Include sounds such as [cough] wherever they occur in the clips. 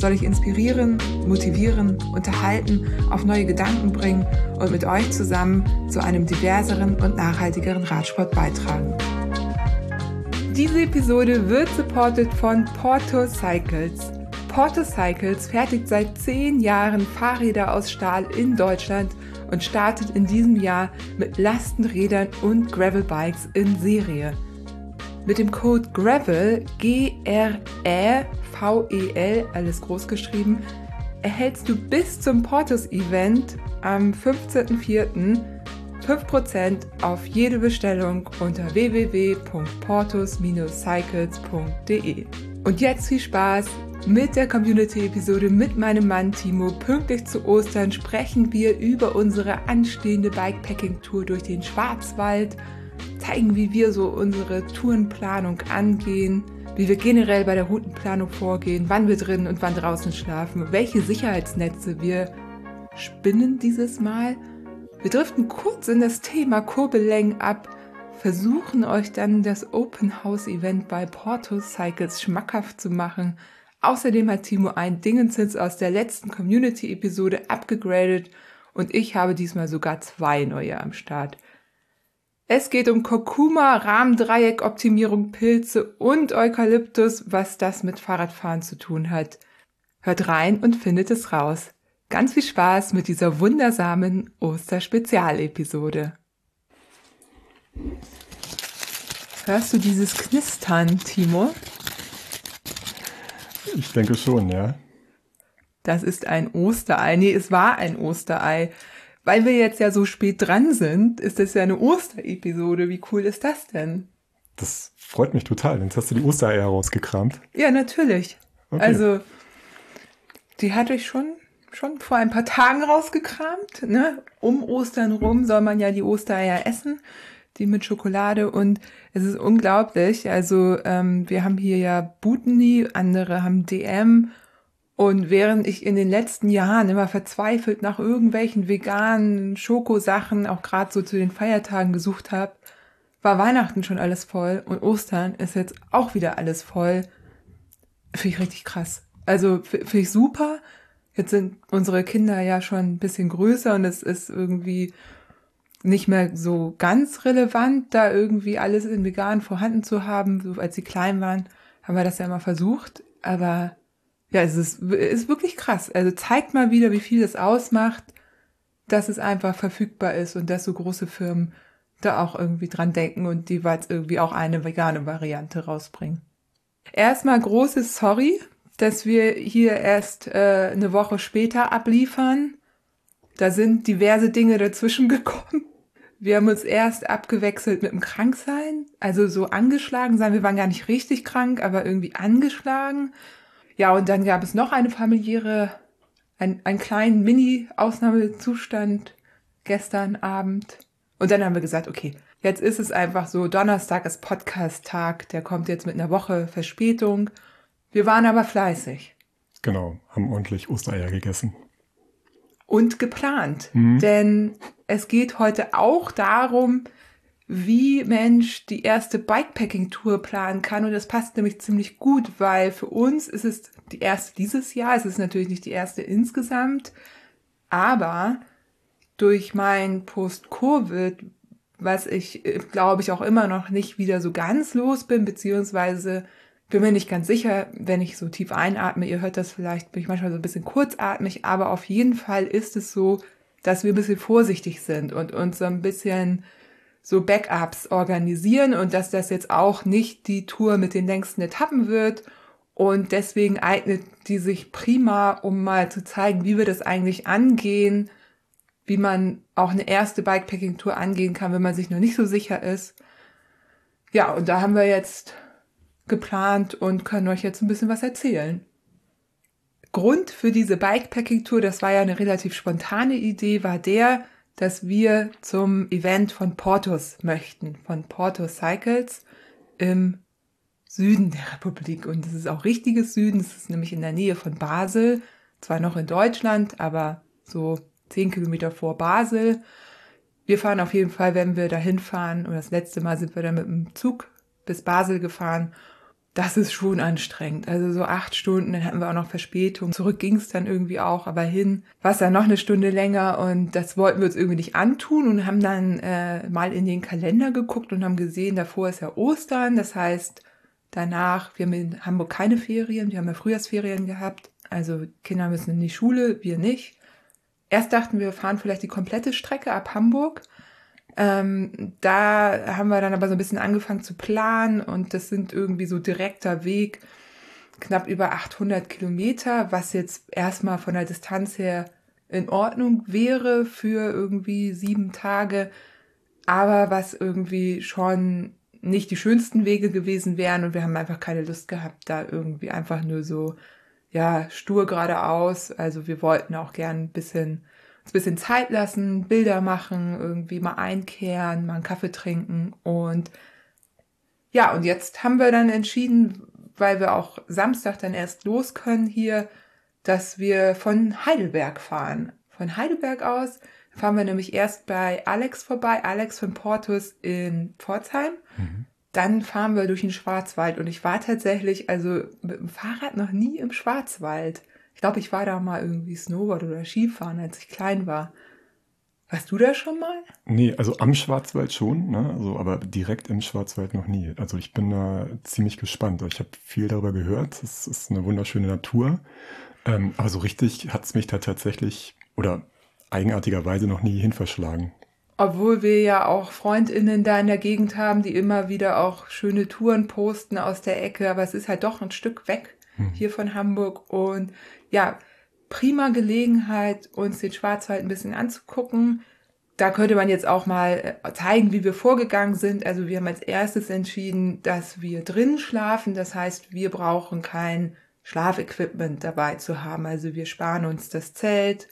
soll ich inspirieren, motivieren, unterhalten, auf neue Gedanken bringen und mit euch zusammen zu einem diverseren und nachhaltigeren Radsport beitragen. Diese Episode wird supported von Porto Cycles. Porto Cycles fertigt seit zehn Jahren Fahrräder aus Stahl in Deutschland und startet in diesem Jahr mit Lastenrädern und Gravelbikes in Serie. Mit dem Code GRAVEL, G-R-E-V-E-L, alles groß geschrieben, erhältst du bis zum Portus-Event am 15.04. 5% auf jede Bestellung unter www.portus-cycles.de. Und jetzt viel Spaß mit der Community-Episode mit meinem Mann Timo. Pünktlich zu Ostern sprechen wir über unsere anstehende Bikepacking-Tour durch den Schwarzwald – zeigen, wie wir so unsere Tourenplanung angehen, wie wir generell bei der Routenplanung vorgehen, wann wir drin und wann draußen schlafen, welche Sicherheitsnetze wir spinnen dieses Mal. Wir driften kurz in das Thema Kurbellängen ab, versuchen euch dann das Open House Event bei Porto Cycles schmackhaft zu machen. Außerdem hat Timo ein Dingensitz aus der letzten Community-Episode abgegradet und ich habe diesmal sogar zwei neue am Start. Es geht um Kurkuma, Rahmendreieck-Optimierung, Pilze und Eukalyptus, was das mit Fahrradfahren zu tun hat. Hört rein und findet es raus. Ganz viel Spaß mit dieser wundersamen Osterspezialepisode. Hörst du dieses Knistern, Timo? Ich denke schon, ja. Das ist ein Osterei. Nee, es war ein Osterei weil wir jetzt ja so spät dran sind, ist das ja eine Osterepisode. Wie cool ist das denn? Das freut mich total. Jetzt hast du die Ostereier rausgekramt. Ja, natürlich. Okay. Also, die hatte ich schon, schon vor ein paar Tagen rausgekramt. Ne? Um Ostern rum soll man ja die Ostereier essen, die mit Schokolade. Und es ist unglaublich. Also, ähm, wir haben hier ja Butni, andere haben DM und während ich in den letzten Jahren immer verzweifelt nach irgendwelchen veganen Schokosachen, auch gerade so zu den Feiertagen gesucht habe, war Weihnachten schon alles voll und Ostern ist jetzt auch wieder alles voll. Finde ich richtig krass. Also finde ich super. Jetzt sind unsere Kinder ja schon ein bisschen größer und es ist irgendwie nicht mehr so ganz relevant, da irgendwie alles in vegan vorhanden zu haben. So als sie klein waren, haben wir das ja immer versucht. Aber ja, es ist, ist wirklich krass. Also zeigt mal wieder, wie viel es ausmacht, dass es einfach verfügbar ist und dass so große Firmen da auch irgendwie dran denken und jetzt irgendwie auch eine vegane Variante rausbringen. Erstmal großes Sorry, dass wir hier erst äh, eine Woche später abliefern. Da sind diverse Dinge dazwischen [laughs] gekommen. Wir haben uns erst abgewechselt mit dem Kranksein, also so angeschlagen sein. Wir waren gar nicht richtig krank, aber irgendwie angeschlagen. Ja, und dann gab es noch eine familiäre, ein, einen kleinen Mini-Ausnahmezustand gestern Abend. Und dann haben wir gesagt, okay, jetzt ist es einfach so, Donnerstag ist Podcast-Tag, der kommt jetzt mit einer Woche Verspätung. Wir waren aber fleißig. Genau, haben ordentlich Ostereier gegessen. Und geplant. Mhm. Denn es geht heute auch darum, wie Mensch die erste Bikepacking-Tour planen kann. Und das passt nämlich ziemlich gut, weil für uns ist es die erste dieses Jahr. Es ist natürlich nicht die erste insgesamt, aber durch mein Post-Covid, was ich, äh, glaube ich, auch immer noch nicht wieder so ganz los bin, beziehungsweise bin mir nicht ganz sicher, wenn ich so tief einatme, ihr hört das vielleicht, bin ich manchmal so ein bisschen kurzatmig, aber auf jeden Fall ist es so, dass wir ein bisschen vorsichtig sind und uns so ein bisschen so Backups organisieren und dass das jetzt auch nicht die Tour mit den längsten Etappen wird. Und deswegen eignet die sich prima, um mal zu zeigen, wie wir das eigentlich angehen, wie man auch eine erste Bikepacking-Tour angehen kann, wenn man sich noch nicht so sicher ist. Ja, und da haben wir jetzt geplant und können euch jetzt ein bisschen was erzählen. Grund für diese Bikepacking-Tour, das war ja eine relativ spontane Idee, war der, dass wir zum Event von Portus möchten, von Portus Cycles im Süden der Republik. Und es ist auch richtiges Süden, es ist nämlich in der Nähe von Basel, zwar noch in Deutschland, aber so zehn Kilometer vor Basel. Wir fahren auf jeden Fall, wenn wir dahin fahren, und das letzte Mal sind wir dann mit dem Zug bis Basel gefahren das ist schon anstrengend. Also so acht Stunden, dann hatten wir auch noch Verspätung. Zurück ging es dann irgendwie auch, aber hin war es dann noch eine Stunde länger und das wollten wir uns irgendwie nicht antun und haben dann äh, mal in den Kalender geguckt und haben gesehen, davor ist ja Ostern. Das heißt, danach, wir haben in Hamburg keine Ferien, wir haben ja Frühjahrsferien gehabt. Also Kinder müssen in die Schule, wir nicht. Erst dachten wir, wir fahren vielleicht die komplette Strecke ab Hamburg. Ähm, da haben wir dann aber so ein bisschen angefangen zu planen und das sind irgendwie so direkter Weg, knapp über 800 Kilometer, was jetzt erstmal von der Distanz her in Ordnung wäre für irgendwie sieben Tage, aber was irgendwie schon nicht die schönsten Wege gewesen wären und wir haben einfach keine Lust gehabt, da irgendwie einfach nur so, ja, stur geradeaus. Also wir wollten auch gern ein bisschen bisschen Zeit lassen, Bilder machen, irgendwie mal einkehren, mal einen Kaffee trinken und ja, und jetzt haben wir dann entschieden, weil wir auch Samstag dann erst los können hier, dass wir von Heidelberg fahren. Von Heidelberg aus fahren wir nämlich erst bei Alex vorbei, Alex von Portus in Pforzheim. Mhm. Dann fahren wir durch den Schwarzwald und ich war tatsächlich also mit dem Fahrrad noch nie im Schwarzwald. Ich glaube, ich war da mal irgendwie Snowboard oder Skifahren, als ich klein war. Warst du da schon mal? Nee, also am Schwarzwald schon, ne? also, aber direkt im Schwarzwald noch nie. Also ich bin da ziemlich gespannt. Ich habe viel darüber gehört. Es ist eine wunderschöne Natur. Ähm, aber so richtig hat es mich da tatsächlich oder eigenartigerweise noch nie hinverschlagen. Obwohl wir ja auch Freundinnen da in der Gegend haben, die immer wieder auch schöne Touren posten aus der Ecke, aber es ist halt doch ein Stück weg hm. hier von Hamburg und ja, prima Gelegenheit, uns den Schwarzwald ein bisschen anzugucken. Da könnte man jetzt auch mal äh, zeigen, wie wir vorgegangen sind. Also wir haben als erstes entschieden, dass wir drin schlafen. Das heißt, wir brauchen kein Schlafequipment dabei zu haben. Also wir sparen uns das Zelt,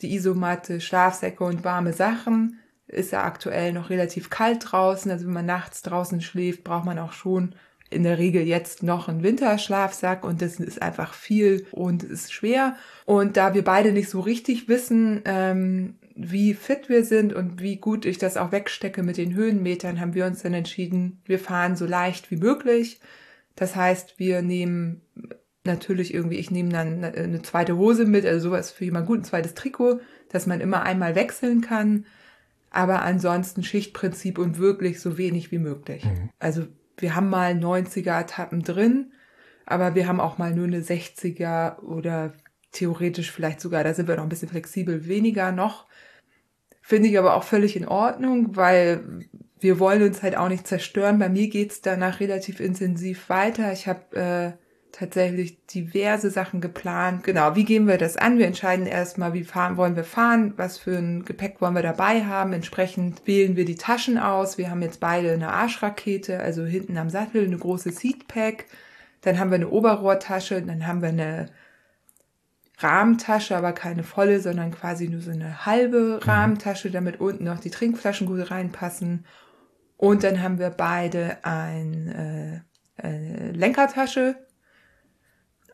die Isomatte, Schlafsäcke und warme Sachen. Ist ja aktuell noch relativ kalt draußen. Also wenn man nachts draußen schläft, braucht man auch schon in der Regel jetzt noch einen Winterschlafsack und das ist einfach viel und es ist schwer. Und da wir beide nicht so richtig wissen, ähm, wie fit wir sind und wie gut ich das auch wegstecke mit den Höhenmetern, haben wir uns dann entschieden, wir fahren so leicht wie möglich. Das heißt, wir nehmen natürlich irgendwie, ich nehme dann eine zweite Hose mit, also sowas für jemanden gut, ein zweites Trikot, dass man immer einmal wechseln kann. Aber ansonsten Schichtprinzip und wirklich so wenig wie möglich. Mhm. Also wir haben mal 90er-Etappen drin, aber wir haben auch mal nur eine 60er oder theoretisch vielleicht sogar, da sind wir noch ein bisschen flexibel, weniger noch. Finde ich aber auch völlig in Ordnung, weil wir wollen uns halt auch nicht zerstören. Bei mir geht's danach relativ intensiv weiter. Ich habe äh, tatsächlich diverse Sachen geplant. Genau, wie gehen wir das an? Wir entscheiden erstmal, wie fahren wollen wir fahren, was für ein Gepäck wollen wir dabei haben. Entsprechend wählen wir die Taschen aus. Wir haben jetzt beide eine Arschrakete, also hinten am Sattel eine große Seatpack. Dann haben wir eine Oberrohrtasche, dann haben wir eine Rahmentasche, aber keine volle, sondern quasi nur so eine halbe mhm. Rahmentasche, damit unten noch die Trinkflaschen gut reinpassen. Und dann haben wir beide ein äh, äh, Lenkertasche,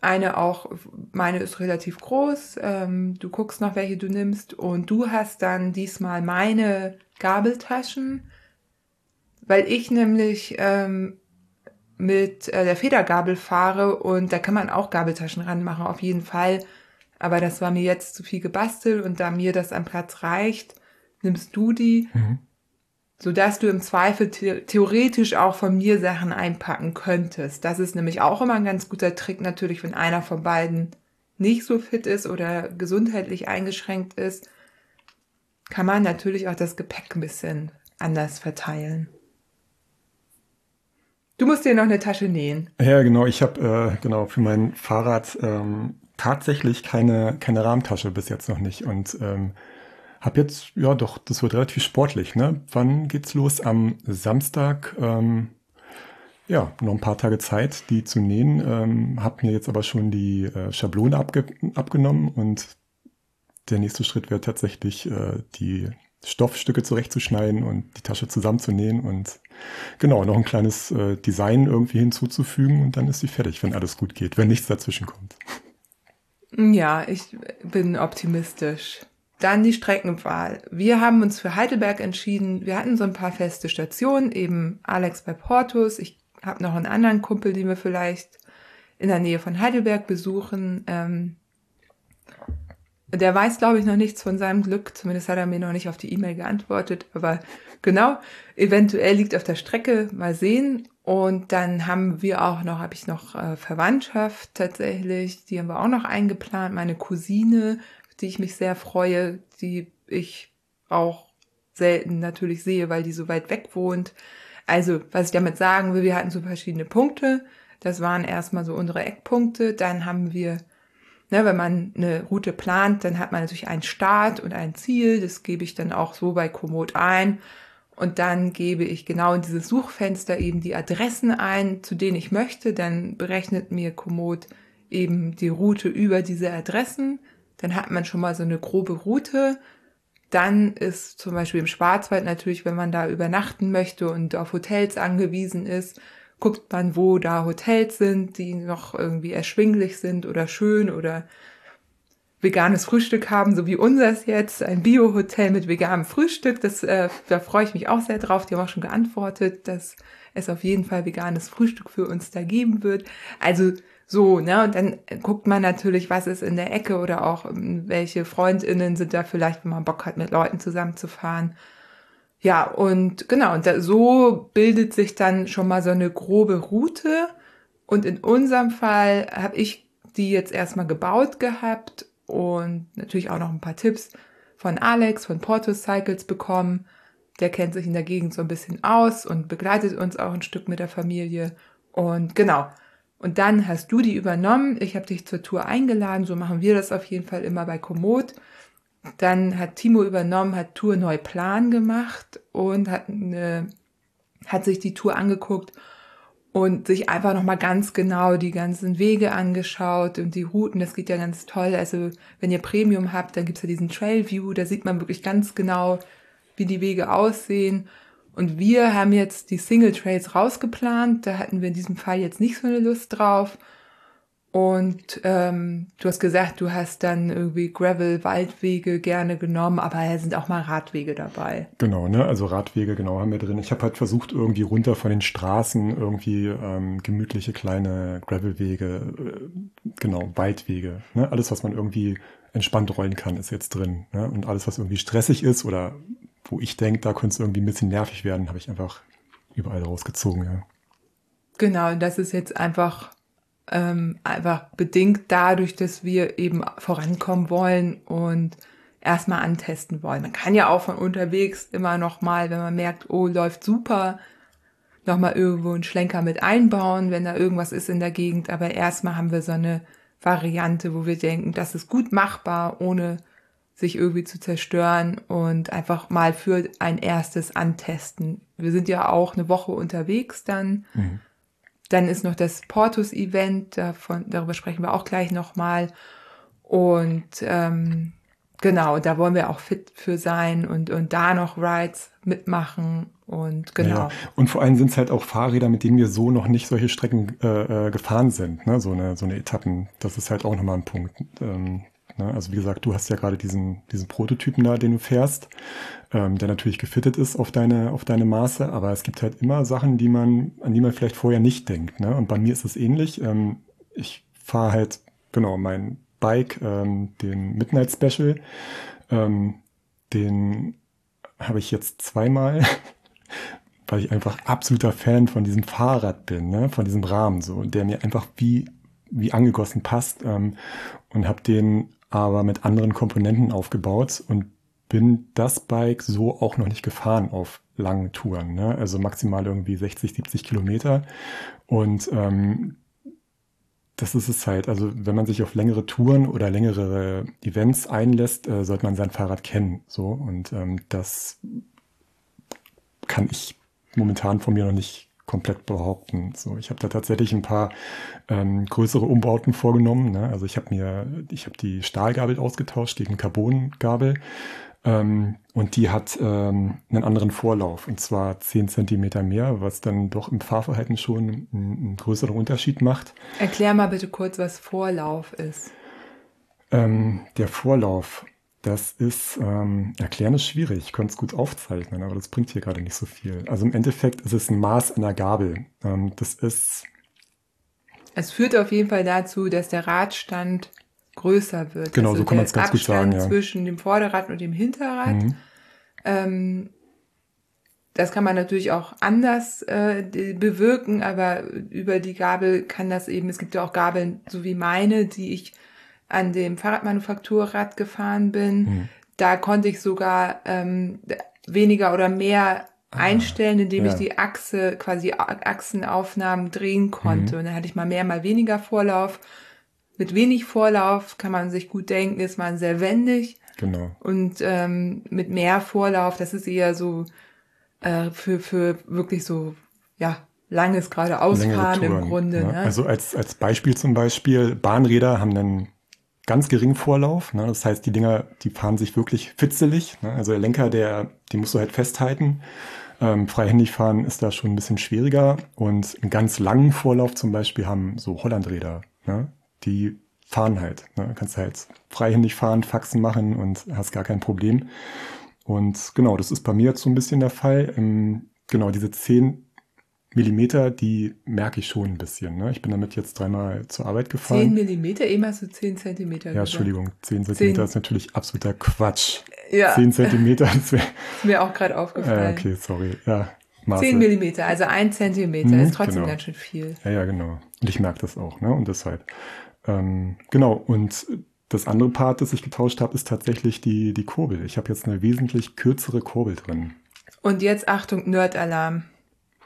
eine auch, meine ist relativ groß. Ähm, du guckst noch, welche du nimmst. Und du hast dann diesmal meine Gabeltaschen, weil ich nämlich ähm, mit äh, der Federgabel fahre und da kann man auch Gabeltaschen ranmachen, auf jeden Fall. Aber das war mir jetzt zu viel gebastelt und da mir das am Platz reicht, nimmst du die. Mhm so dass du im Zweifel the theoretisch auch von mir Sachen einpacken könntest. Das ist nämlich auch immer ein ganz guter Trick natürlich, wenn einer von beiden nicht so fit ist oder gesundheitlich eingeschränkt ist, kann man natürlich auch das Gepäck ein bisschen anders verteilen. Du musst dir noch eine Tasche nähen. Ja, genau. Ich habe äh, genau für mein Fahrrad ähm, tatsächlich keine keine Rahmentasche bis jetzt noch nicht und ähm, hab jetzt, ja doch, das wird relativ sportlich, ne? Wann geht's los? Am Samstag, ähm, ja, noch ein paar Tage Zeit, die zu nähen. Ähm, habe mir jetzt aber schon die äh, Schablone abge abgenommen und der nächste Schritt wäre tatsächlich, äh, die Stoffstücke zurechtzuschneiden und die Tasche zusammenzunähen und genau, noch ein kleines äh, Design irgendwie hinzuzufügen und dann ist sie fertig, wenn alles gut geht, wenn nichts dazwischen kommt. Ja, ich bin optimistisch. Dann die Streckenwahl. Wir haben uns für Heidelberg entschieden. Wir hatten so ein paar feste Stationen, eben Alex bei Portus. Ich habe noch einen anderen Kumpel, den wir vielleicht in der Nähe von Heidelberg besuchen. Ähm, der weiß, glaube ich, noch nichts von seinem Glück. Zumindest hat er mir noch nicht auf die E-Mail geantwortet. Aber genau, eventuell liegt auf der Strecke. Mal sehen. Und dann haben wir auch noch, habe ich noch äh, Verwandtschaft tatsächlich. Die haben wir auch noch eingeplant. Meine Cousine, die ich mich sehr freue, die ich auch selten natürlich sehe, weil die so weit weg wohnt. Also, was ich damit sagen will, wir hatten so verschiedene Punkte. Das waren erstmal so unsere Eckpunkte. Dann haben wir Ne, wenn man eine Route plant, dann hat man natürlich einen Start und ein Ziel. Das gebe ich dann auch so bei Komoot ein. Und dann gebe ich genau in dieses Suchfenster eben die Adressen ein, zu denen ich möchte. Dann berechnet mir Komoot eben die Route über diese Adressen. Dann hat man schon mal so eine grobe Route. Dann ist zum Beispiel im Schwarzwald natürlich, wenn man da übernachten möchte und auf Hotels angewiesen ist, guckt man, wo da Hotels sind, die noch irgendwie erschwinglich sind oder schön oder veganes Frühstück haben, so wie unseres jetzt, ein Bio-Hotel mit veganem Frühstück. Das, äh, da freue ich mich auch sehr drauf. Die haben auch schon geantwortet, dass es auf jeden Fall veganes Frühstück für uns da geben wird. Also so, ne? Und dann guckt man natürlich, was ist in der Ecke oder auch ähm, welche FreundInnen sind da vielleicht, wenn man Bock hat, mit Leuten zusammenzufahren. Ja, und genau, und da, so bildet sich dann schon mal so eine grobe Route. Und in unserem Fall habe ich die jetzt erstmal gebaut gehabt und natürlich auch noch ein paar Tipps von Alex von Porto Cycles bekommen. Der kennt sich in der Gegend so ein bisschen aus und begleitet uns auch ein Stück mit der Familie. Und genau. Und dann hast du die übernommen. Ich habe dich zur Tour eingeladen. So machen wir das auf jeden Fall immer bei Komoot. Dann hat Timo übernommen, hat Tour Neuplan gemacht und hat, eine, hat sich die Tour angeguckt und sich einfach nochmal ganz genau die ganzen Wege angeschaut und die Routen. Das geht ja ganz toll. Also wenn ihr Premium habt, dann gibt's ja diesen Trail View, da sieht man wirklich ganz genau, wie die Wege aussehen. Und wir haben jetzt die Single Trails rausgeplant. Da hatten wir in diesem Fall jetzt nicht so eine Lust drauf. Und ähm, du hast gesagt, du hast dann irgendwie Gravel-Waldwege gerne genommen, aber da sind auch mal Radwege dabei. Genau, ne? Also Radwege, genau, haben wir drin. Ich habe halt versucht, irgendwie runter von den Straßen irgendwie ähm, gemütliche kleine Gravelwege, äh, genau, Waldwege. Ne? Alles, was man irgendwie entspannt rollen kann, ist jetzt drin. Ne? Und alles, was irgendwie stressig ist oder wo ich denke, da könnte es irgendwie ein bisschen nervig werden, habe ich einfach überall rausgezogen, ja. Genau, das ist jetzt einfach ähm, einfach bedingt dadurch, dass wir eben vorankommen wollen und erstmal antesten wollen. Man kann ja auch von unterwegs immer noch mal, wenn man merkt, oh, läuft super, noch mal irgendwo einen Schlenker mit einbauen, wenn da irgendwas ist in der Gegend. Aber erstmal haben wir so eine Variante, wo wir denken, das ist gut machbar, ohne sich irgendwie zu zerstören und einfach mal für ein erstes Antesten. Wir sind ja auch eine Woche unterwegs dann. Mhm. Dann ist noch das Portus-Event, davon, darüber sprechen wir auch gleich nochmal. Und ähm, genau, da wollen wir auch fit für sein und, und da noch Rides mitmachen und genau. Ja, und vor allem sind es halt auch Fahrräder, mit denen wir so noch nicht solche Strecken äh, äh, gefahren sind, ne? so, eine, so eine Etappen. Das ist halt auch nochmal ein Punkt. Ähm, Ne? Also wie gesagt, du hast ja gerade diesen, diesen Prototypen da, den du fährst, ähm, der natürlich gefittet ist auf deine, auf deine Maße, aber es gibt halt immer Sachen, die man, an die man vielleicht vorher nicht denkt. Ne? Und bei mir ist es ähnlich. Ähm, ich fahre halt, genau, mein Bike, ähm, den Midnight Special, ähm, den habe ich jetzt zweimal, [laughs] weil ich einfach absoluter Fan von diesem Fahrrad bin, ne? von diesem Rahmen so, der mir einfach wie wie angegossen passt ähm, und habe den aber mit anderen Komponenten aufgebaut und bin das Bike so auch noch nicht gefahren auf langen Touren. Ne? Also maximal irgendwie 60, 70 Kilometer. Und ähm, das ist es halt. Also wenn man sich auf längere Touren oder längere Events einlässt, äh, sollte man sein Fahrrad kennen. So und ähm, das kann ich momentan von mir noch nicht komplett behaupten. So, ich habe da tatsächlich ein paar ähm, größere Umbauten vorgenommen. Ne? Also ich habe mir, ich habe die Stahlgabel ausgetauscht gegen Carbongabel ähm, und die hat ähm, einen anderen Vorlauf und zwar 10 Zentimeter mehr, was dann doch im Fahrverhalten schon einen, einen größeren Unterschied macht. Erklär mal bitte kurz, was Vorlauf ist. Ähm, der Vorlauf das ist, ähm, erklären ist schwierig. Ich könnte es gut aufzeichnen, aber das bringt hier gerade nicht so viel. Also im Endeffekt ist es ein Maß einer Gabel. Ähm, das ist. Es führt auf jeden Fall dazu, dass der Radstand größer wird. Genau, also so kann man es ganz Abstand gut sagen. Ja. zwischen dem Vorderrad und dem Hinterrad. Mhm. Ähm, das kann man natürlich auch anders äh, bewirken, aber über die Gabel kann das eben, es gibt ja auch Gabeln, so wie meine, die ich an dem Fahrradmanufakturrad gefahren bin, mhm. da konnte ich sogar ähm, weniger oder mehr ah, einstellen, indem ja. ich die Achse, quasi Achsenaufnahmen drehen konnte. Mhm. Und dann hatte ich mal mehr, mal weniger Vorlauf. Mit wenig Vorlauf kann man sich gut denken, ist man sehr wendig. Genau. Und ähm, mit mehr Vorlauf, das ist eher so äh, für, für wirklich so, ja, langes geradeausfahren im Grunde. Ne? Ne? Also als, als Beispiel zum Beispiel, Bahnräder haben dann ganz geringen Vorlauf. Ne? Das heißt, die Dinger, die fahren sich wirklich fitzelig. Ne? Also der Lenker, der, die musst du halt festhalten. Ähm, freihändig fahren ist da schon ein bisschen schwieriger. Und einen ganz langen Vorlauf zum Beispiel haben so Hollandräder. Ne? Die fahren halt. Ne? Kannst halt freihändig fahren, Faxen machen und hast gar kein Problem. Und genau, das ist bei mir jetzt so ein bisschen der Fall. Ähm, genau, diese zehn Millimeter, die merke ich schon ein bisschen. Ne? Ich bin damit jetzt dreimal zur Arbeit gefahren. 10 Millimeter, eben hast du 10 Zentimeter. Ja, Entschuldigung, 10 Zentimeter 10. ist natürlich absoluter Quatsch. Ja. 10 Zentimeter, [laughs] das wäre. Ist mir auch gerade aufgefallen. Äh, okay, sorry. Ja, Maße. 10 Millimeter, also 1 Zentimeter, mhm, ist trotzdem genau. ganz schön viel. Ja, ja, genau. Und ich merke das auch, ne? Und deshalb. Ähm, genau, und das andere Part, das ich getauscht habe, ist tatsächlich die, die Kurbel. Ich habe jetzt eine wesentlich kürzere Kurbel drin. Und jetzt Achtung, Nerd-Alarm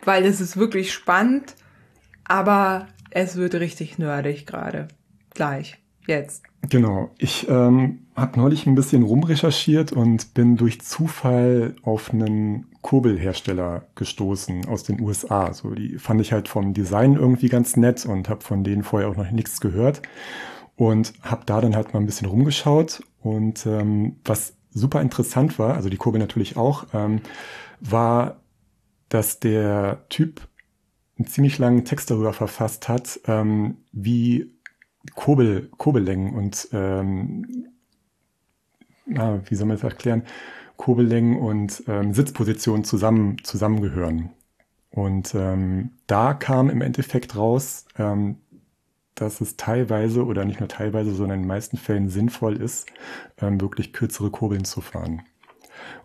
weil es ist wirklich spannend, aber es wird richtig nerdig gerade. Gleich, jetzt. Genau. Ich ähm, habe neulich ein bisschen rumrecherchiert und bin durch Zufall auf einen Kurbelhersteller gestoßen aus den USA. So, die fand ich halt vom Design irgendwie ganz nett und habe von denen vorher auch noch nichts gehört und habe da dann halt mal ein bisschen rumgeschaut und ähm, was super interessant war, also die Kurbel natürlich auch, ähm, war dass der Typ einen ziemlich langen Text darüber verfasst hat, ähm, wie Kurbel, Kurbellängen und ähm, na, wie soll man das erklären, Kurbellängen und ähm, Sitzpositionen zusammen, zusammengehören. Und ähm, da kam im Endeffekt raus, ähm, dass es teilweise oder nicht nur teilweise, sondern in den meisten Fällen sinnvoll ist, ähm, wirklich kürzere Kurbeln zu fahren.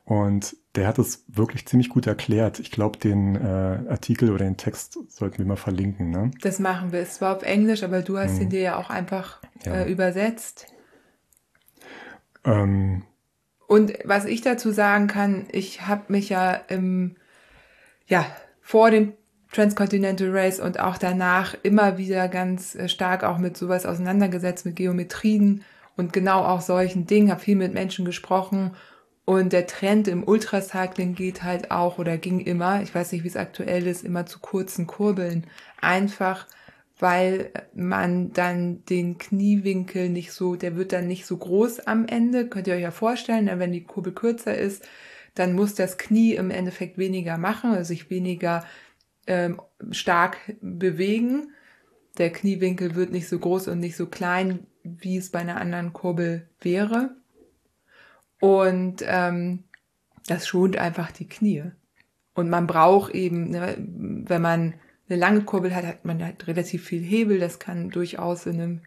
Und der hat es wirklich ziemlich gut erklärt. Ich glaube, den äh, Artikel oder den Text sollten wir mal verlinken. Ne? Das machen wir. Es war auf Englisch, aber du hast hm. ihn dir ja auch einfach ja. Äh, übersetzt. Ähm. Und was ich dazu sagen kann, ich habe mich ja im, ja, vor dem Transcontinental Race und auch danach immer wieder ganz äh, stark auch mit sowas auseinandergesetzt, mit Geometrien und genau auch solchen Dingen, habe viel mit Menschen gesprochen und der Trend im Ultracycling geht halt auch oder ging immer, ich weiß nicht, wie es aktuell ist, immer zu kurzen Kurbeln. Einfach, weil man dann den Kniewinkel nicht so, der wird dann nicht so groß am Ende. Könnt ihr euch ja vorstellen, wenn die Kurbel kürzer ist, dann muss das Knie im Endeffekt weniger machen, also sich weniger ähm, stark bewegen. Der Kniewinkel wird nicht so groß und nicht so klein, wie es bei einer anderen Kurbel wäre. Und ähm, das schont einfach die Knie. Und man braucht eben, ne, wenn man eine lange Kurbel hat, hat man halt relativ viel Hebel. Das kann durchaus in einem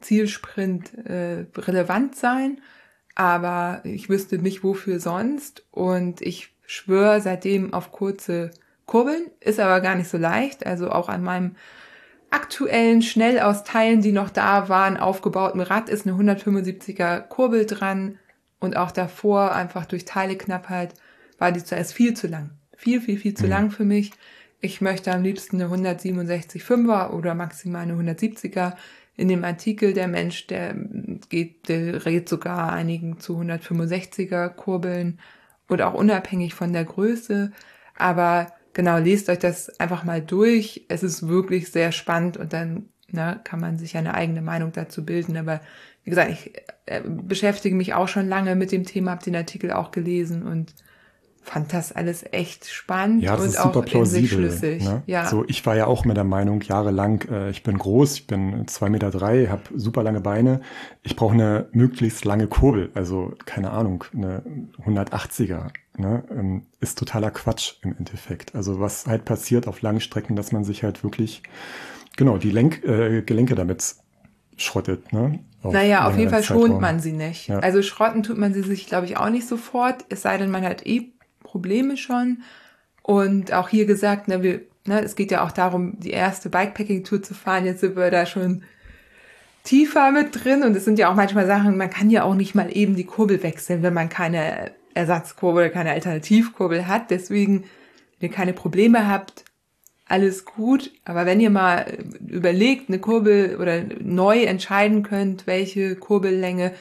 Zielsprint äh, relevant sein. Aber ich wüsste nicht, wofür sonst. Und ich schwöre seitdem auf kurze Kurbeln. Ist aber gar nicht so leicht. Also auch an meinem aktuellen, schnell aus Teilen, die noch da waren, aufgebauten Rad ist eine 175er Kurbel dran. Und auch davor, einfach durch Teileknappheit, war die zuerst viel zu lang. Viel, viel, viel zu mhm. lang für mich. Ich möchte am liebsten eine 167,5er oder maximal eine 170er. In dem Artikel der Mensch, der geht, der rät sogar einigen zu 165er Kurbeln und auch unabhängig von der Größe. Aber genau, lest euch das einfach mal durch. Es ist wirklich sehr spannend und dann ne, kann man sich eine eigene Meinung dazu bilden. Aber wie gesagt, ich äh, beschäftige mich auch schon lange mit dem Thema, habe den Artikel auch gelesen und fand das alles echt spannend ja, das und ist auch super plausibel. Ne? Ja. So, ich war ja auch mit der Meinung jahrelang, äh, ich bin groß, ich bin zwei Meter, drei, habe super lange Beine, ich brauche eine möglichst lange Kurbel, also keine Ahnung, eine 180er. Ne? Ähm, ist totaler Quatsch im Endeffekt. Also was halt passiert auf langen Strecken, dass man sich halt wirklich, genau, die Lenk, äh, Gelenke damit schrottet. Ne? naja, auf jeden Fall längeren schont Zeitraum. man sie nicht. Ja. Also schrotten tut man sie sich, glaube ich, auch nicht sofort, es sei denn, man hat eh Probleme schon. Und auch hier gesagt, ne, wir, ne, es geht ja auch darum, die erste Bikepacking-Tour zu fahren. Jetzt sind wir da schon tiefer mit drin und es sind ja auch manchmal Sachen, man kann ja auch nicht mal eben die Kurbel wechseln, wenn man keine Ersatzkurbel oder keine Alternativkurbel hat. Deswegen, wenn ihr keine Probleme habt, alles gut. Aber wenn ihr mal überlegt, eine Kurbel oder neu entscheiden könnt, welche Kurbellänge,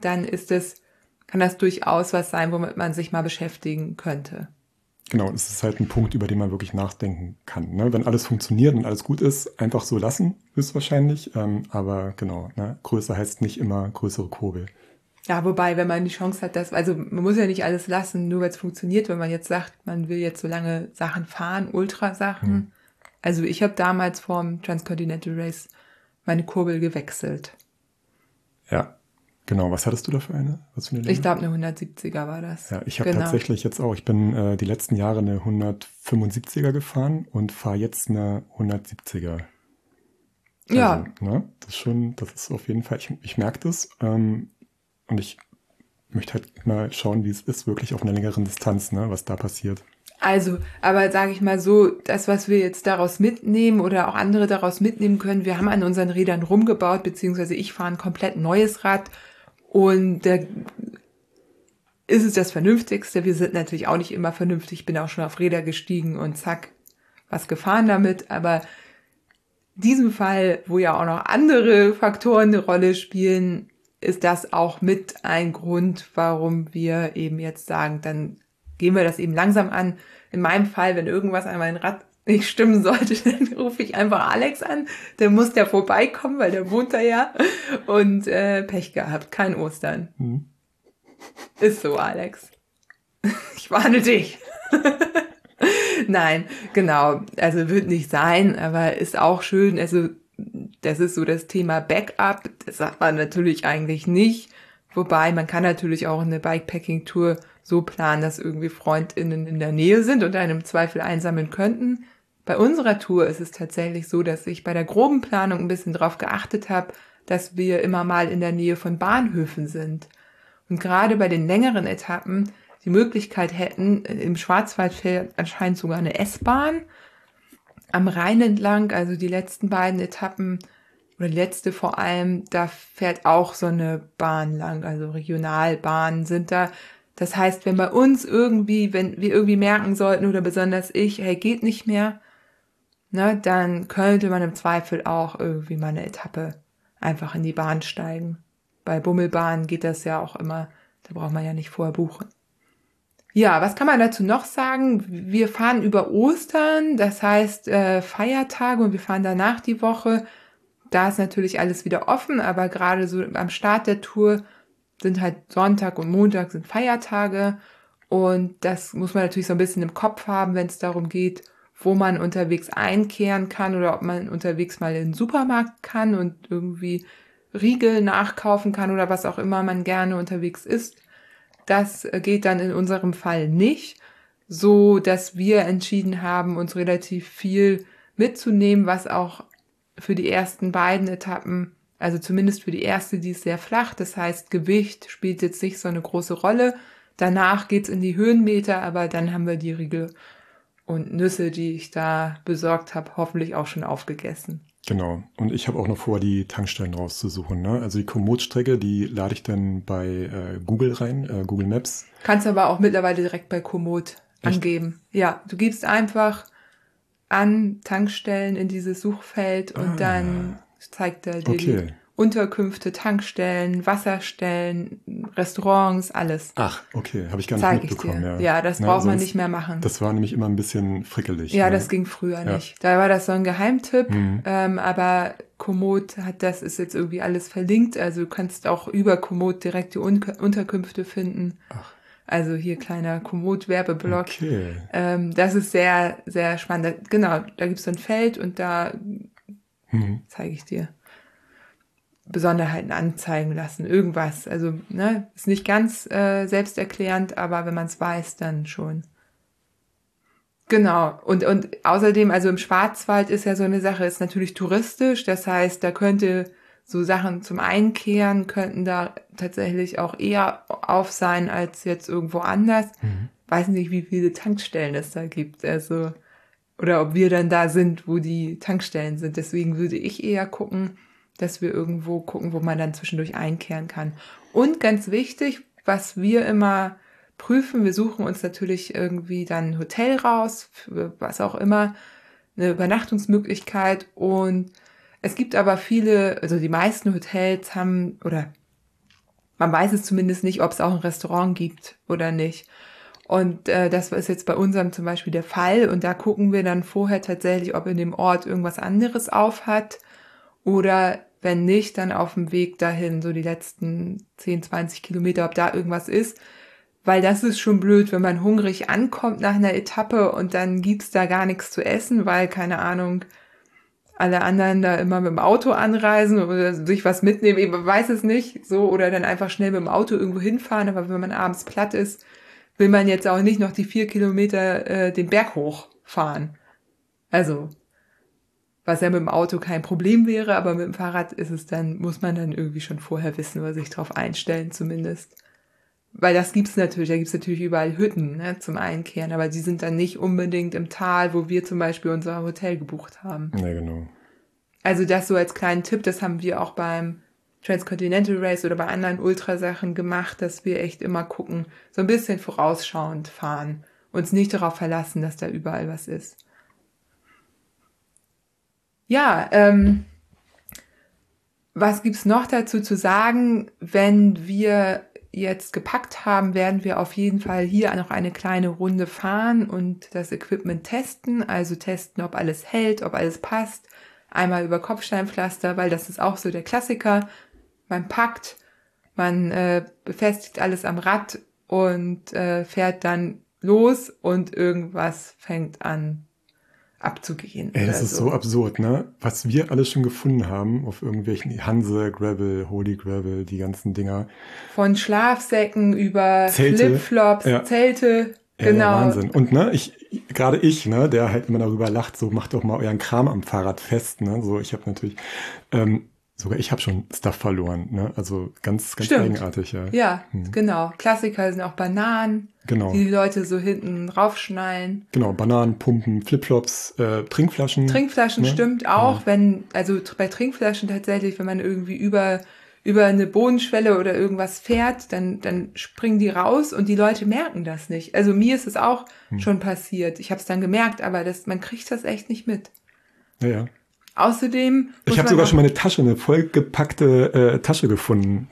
dann ist es, kann das durchaus was sein, womit man sich mal beschäftigen könnte. Genau, es ist halt ein Punkt, über den man wirklich nachdenken kann. Ne? Wenn alles funktioniert und alles gut ist, einfach so lassen, höchstwahrscheinlich. Ähm, aber genau, ne? Größe heißt nicht immer größere Kurbel. Ja, wobei, wenn man die Chance hat, dass, also man muss ja nicht alles lassen, nur weil es funktioniert, wenn man jetzt sagt, man will jetzt so lange Sachen fahren, Ultrasachen. Mhm. Also ich habe damals vorm Transcontinental Race meine Kurbel gewechselt. Ja, genau. Was hattest du da für eine? Was für eine Ich glaube, eine 170er war das. Ja, ich habe genau. tatsächlich jetzt auch, ich bin äh, die letzten Jahre eine 175er gefahren und fahre jetzt eine 170er. Ja, Also, ne, das ist schon, das ist auf jeden Fall, ich, ich merke das ähm, und ich möchte halt mal schauen, wie es ist, wirklich auf einer längeren Distanz, ne, was da passiert. Also, aber sage ich mal so, das, was wir jetzt daraus mitnehmen oder auch andere daraus mitnehmen können, wir haben an unseren Rädern rumgebaut, beziehungsweise ich fahre ein komplett neues Rad und da ist es das Vernünftigste. Wir sind natürlich auch nicht immer vernünftig. Ich bin auch schon auf Räder gestiegen und zack, was gefahren damit. Aber in diesem Fall, wo ja auch noch andere Faktoren eine Rolle spielen, ist das auch mit ein Grund, warum wir eben jetzt sagen, dann gehen wir das eben langsam an. In meinem Fall, wenn irgendwas an meinem Rad nicht stimmen sollte, [laughs] dann rufe ich einfach Alex an. Der muss ja vorbeikommen, weil der wohnt da ja. Und äh, Pech gehabt, kein Ostern. Hm. Ist so, Alex. [laughs] Ich warne dich. [laughs] Nein, genau. Also wird nicht sein, aber ist auch schön. Also das ist so das Thema Backup. Das sagt man natürlich eigentlich nicht. Wobei man kann natürlich auch eine Bikepacking-Tour so planen, dass irgendwie FreundInnen in der Nähe sind und einen im Zweifel einsammeln könnten. Bei unserer Tour ist es tatsächlich so, dass ich bei der groben Planung ein bisschen drauf geachtet habe, dass wir immer mal in der Nähe von Bahnhöfen sind. Und gerade bei den längeren Etappen die Möglichkeit hätten, im Schwarzwald fährt anscheinend sogar eine S-Bahn am Rhein entlang, also die letzten beiden Etappen oder die letzte vor allem, da fährt auch so eine Bahn lang, also Regionalbahnen sind da. Das heißt, wenn bei uns irgendwie, wenn wir irgendwie merken sollten oder besonders ich, hey, geht nicht mehr, ne, dann könnte man im Zweifel auch irgendwie mal eine Etappe einfach in die Bahn steigen. Bei Bummelbahnen geht das ja auch immer, da braucht man ja nicht vorher buchen. Ja, was kann man dazu noch sagen? Wir fahren über Ostern, das heißt äh, Feiertage und wir fahren danach die Woche. Da ist natürlich alles wieder offen, aber gerade so am Start der Tour sind halt Sonntag und Montag sind Feiertage und das muss man natürlich so ein bisschen im Kopf haben, wenn es darum geht, wo man unterwegs einkehren kann oder ob man unterwegs mal in den Supermarkt kann und irgendwie Riegel nachkaufen kann oder was auch immer man gerne unterwegs isst. Das geht dann in unserem Fall nicht, so dass wir entschieden haben, uns relativ viel mitzunehmen, was auch für die ersten beiden Etappen, also zumindest für die erste, die ist sehr flach, das heißt Gewicht spielt jetzt nicht so eine große Rolle. Danach geht's in die Höhenmeter, aber dann haben wir die Riegel und Nüsse, die ich da besorgt habe, hoffentlich auch schon aufgegessen. Genau. Und ich habe auch noch vor, die Tankstellen rauszusuchen. Ne? Also die Komoot-Strecke, die lade ich dann bei äh, Google rein, äh, Google Maps. Kannst aber auch mittlerweile direkt bei Komoot Echt? angeben. Ja, du gibst einfach an Tankstellen in dieses Suchfeld und Ah. dann zeigt er dir Okay. die. Unterkünfte, Tankstellen, Wasserstellen, Restaurants, alles. Ach, okay, habe ich gar nicht Zeig ich mitbekommen. dir. Ja, Ja, das Na, braucht man nicht mehr machen. Das war nämlich immer ein bisschen frickelig. Ja, ne? das ging früher Ja. nicht. Da war das so ein Geheimtipp, Mhm. ähm, aber Komoot hat das, ist jetzt irgendwie alles verlinkt. Also du kannst auch über Komoot direkt die Un Unterkünfte finden. Ach. Also hier kleiner Komoot-Werbeblock. Okay. Ähm, das ist sehr, sehr spannend. Genau, da gibt's so ein Feld und da Mhm. zeige ich dir. Besonderheiten anzeigen lassen, irgendwas. Also, ne, ist nicht ganz äh, selbsterklärend, aber wenn man es weiß, dann schon. Genau. Und, und außerdem, also im Schwarzwald ist ja so eine Sache, ist natürlich touristisch. Das heißt, da könnte so Sachen zum Einkehren könnten da tatsächlich auch eher auf sein als jetzt irgendwo anders. Mhm. Weiß nicht, wie viele Tankstellen es da gibt. Also, oder ob wir dann da sind, wo die Tankstellen sind. Deswegen würde ich eher gucken, dass wir irgendwo gucken, wo man dann zwischendurch einkehren kann. Und ganz wichtig, was wir immer prüfen, wir suchen uns natürlich irgendwie dann ein Hotel raus, was auch immer, eine Übernachtungsmöglichkeit. Und es gibt aber viele, also die meisten Hotels haben, oder man weiß es zumindest nicht, ob es auch ein Restaurant gibt oder nicht. Und äh, das ist jetzt bei unserem zum Beispiel der Fall. Und da gucken wir dann vorher tatsächlich, ob in dem Ort irgendwas anderes auf hat. Oder wenn nicht, dann auf dem Weg dahin, so die letzten 10, 20 Kilometer, ob da irgendwas ist. Weil das ist schon blöd, wenn man hungrig ankommt nach einer Etappe und dann gibt's da gar nichts zu essen, weil, keine Ahnung, alle anderen da immer mit dem Auto anreisen oder sich was mitnehmen, ich weiß es nicht, so, oder dann einfach schnell mit dem Auto irgendwo hinfahren, aber wenn man abends platt ist, will man jetzt auch nicht noch die vier Kilometer äh, den Berg hochfahren. Also, was ja mit dem Auto kein Problem wäre, aber mit dem Fahrrad ist es dann, muss man dann irgendwie schon vorher wissen oder sich drauf einstellen zumindest. Weil das gibt's natürlich, da gibt's natürlich überall Hütten ne, zum Einkehren, aber die sind dann nicht unbedingt im Tal, wo wir zum Beispiel unser Hotel gebucht haben. Ja, genau. Also das so als kleinen Tipp, das haben wir auch beim Transcontinental Race oder bei anderen Ultrasachen gemacht, dass wir echt immer gucken, so ein bisschen vorausschauend fahren, uns nicht darauf verlassen, dass da überall was ist. Ja, ähm, was gibt's noch dazu zu sagen? Wenn wir jetzt gepackt haben, werden wir auf jeden Fall hier noch eine kleine Runde fahren und das Equipment testen. Also testen, ob alles hält, ob alles passt. Einmal über Kopfsteinpflaster, weil das ist auch so der Klassiker. Man packt, man äh, befestigt alles am Rad und äh, fährt dann los und irgendwas fängt an abzugehen. Ey, das ist so absurd, ne? Was wir alles schon gefunden haben auf irgendwelchen Hanse, Gravel, Holy Gravel, die ganzen Dinger. Von Schlafsäcken über Zelte. Flipflops, Ja. Zelte, Ja, genau. Wahnsinn. Und ne, ich, gerade ich, ne, der halt immer darüber lacht, so macht doch mal euren Kram am Fahrrad fest, ne? So, ich habe natürlich, ähm, sogar ich habe schon Stuff verloren, ne? Also ganz, ganz Stimmt. eigenartig, ja. Ja, Hm. genau. Klassiker sind auch Bananen, Genau. die die Leute so hinten raufschnallen. Genau, Bananen, Pumpen, Flipflops, äh, Trinkflaschen. Trinkflaschen ne? stimmt auch, wenn, also bei Trinkflaschen tatsächlich, wenn man irgendwie über, über eine Bodenschwelle oder irgendwas fährt, dann, dann springen die raus und die Leute merken das nicht. Also mir ist es auch Hm. schon passiert. Ich habe es dann gemerkt, aber das, man kriegt das echt nicht mit. Ja, ja. Außerdem. Ich habe sogar schon meine Tasche, eine vollgepackte äh, Tasche gefunden.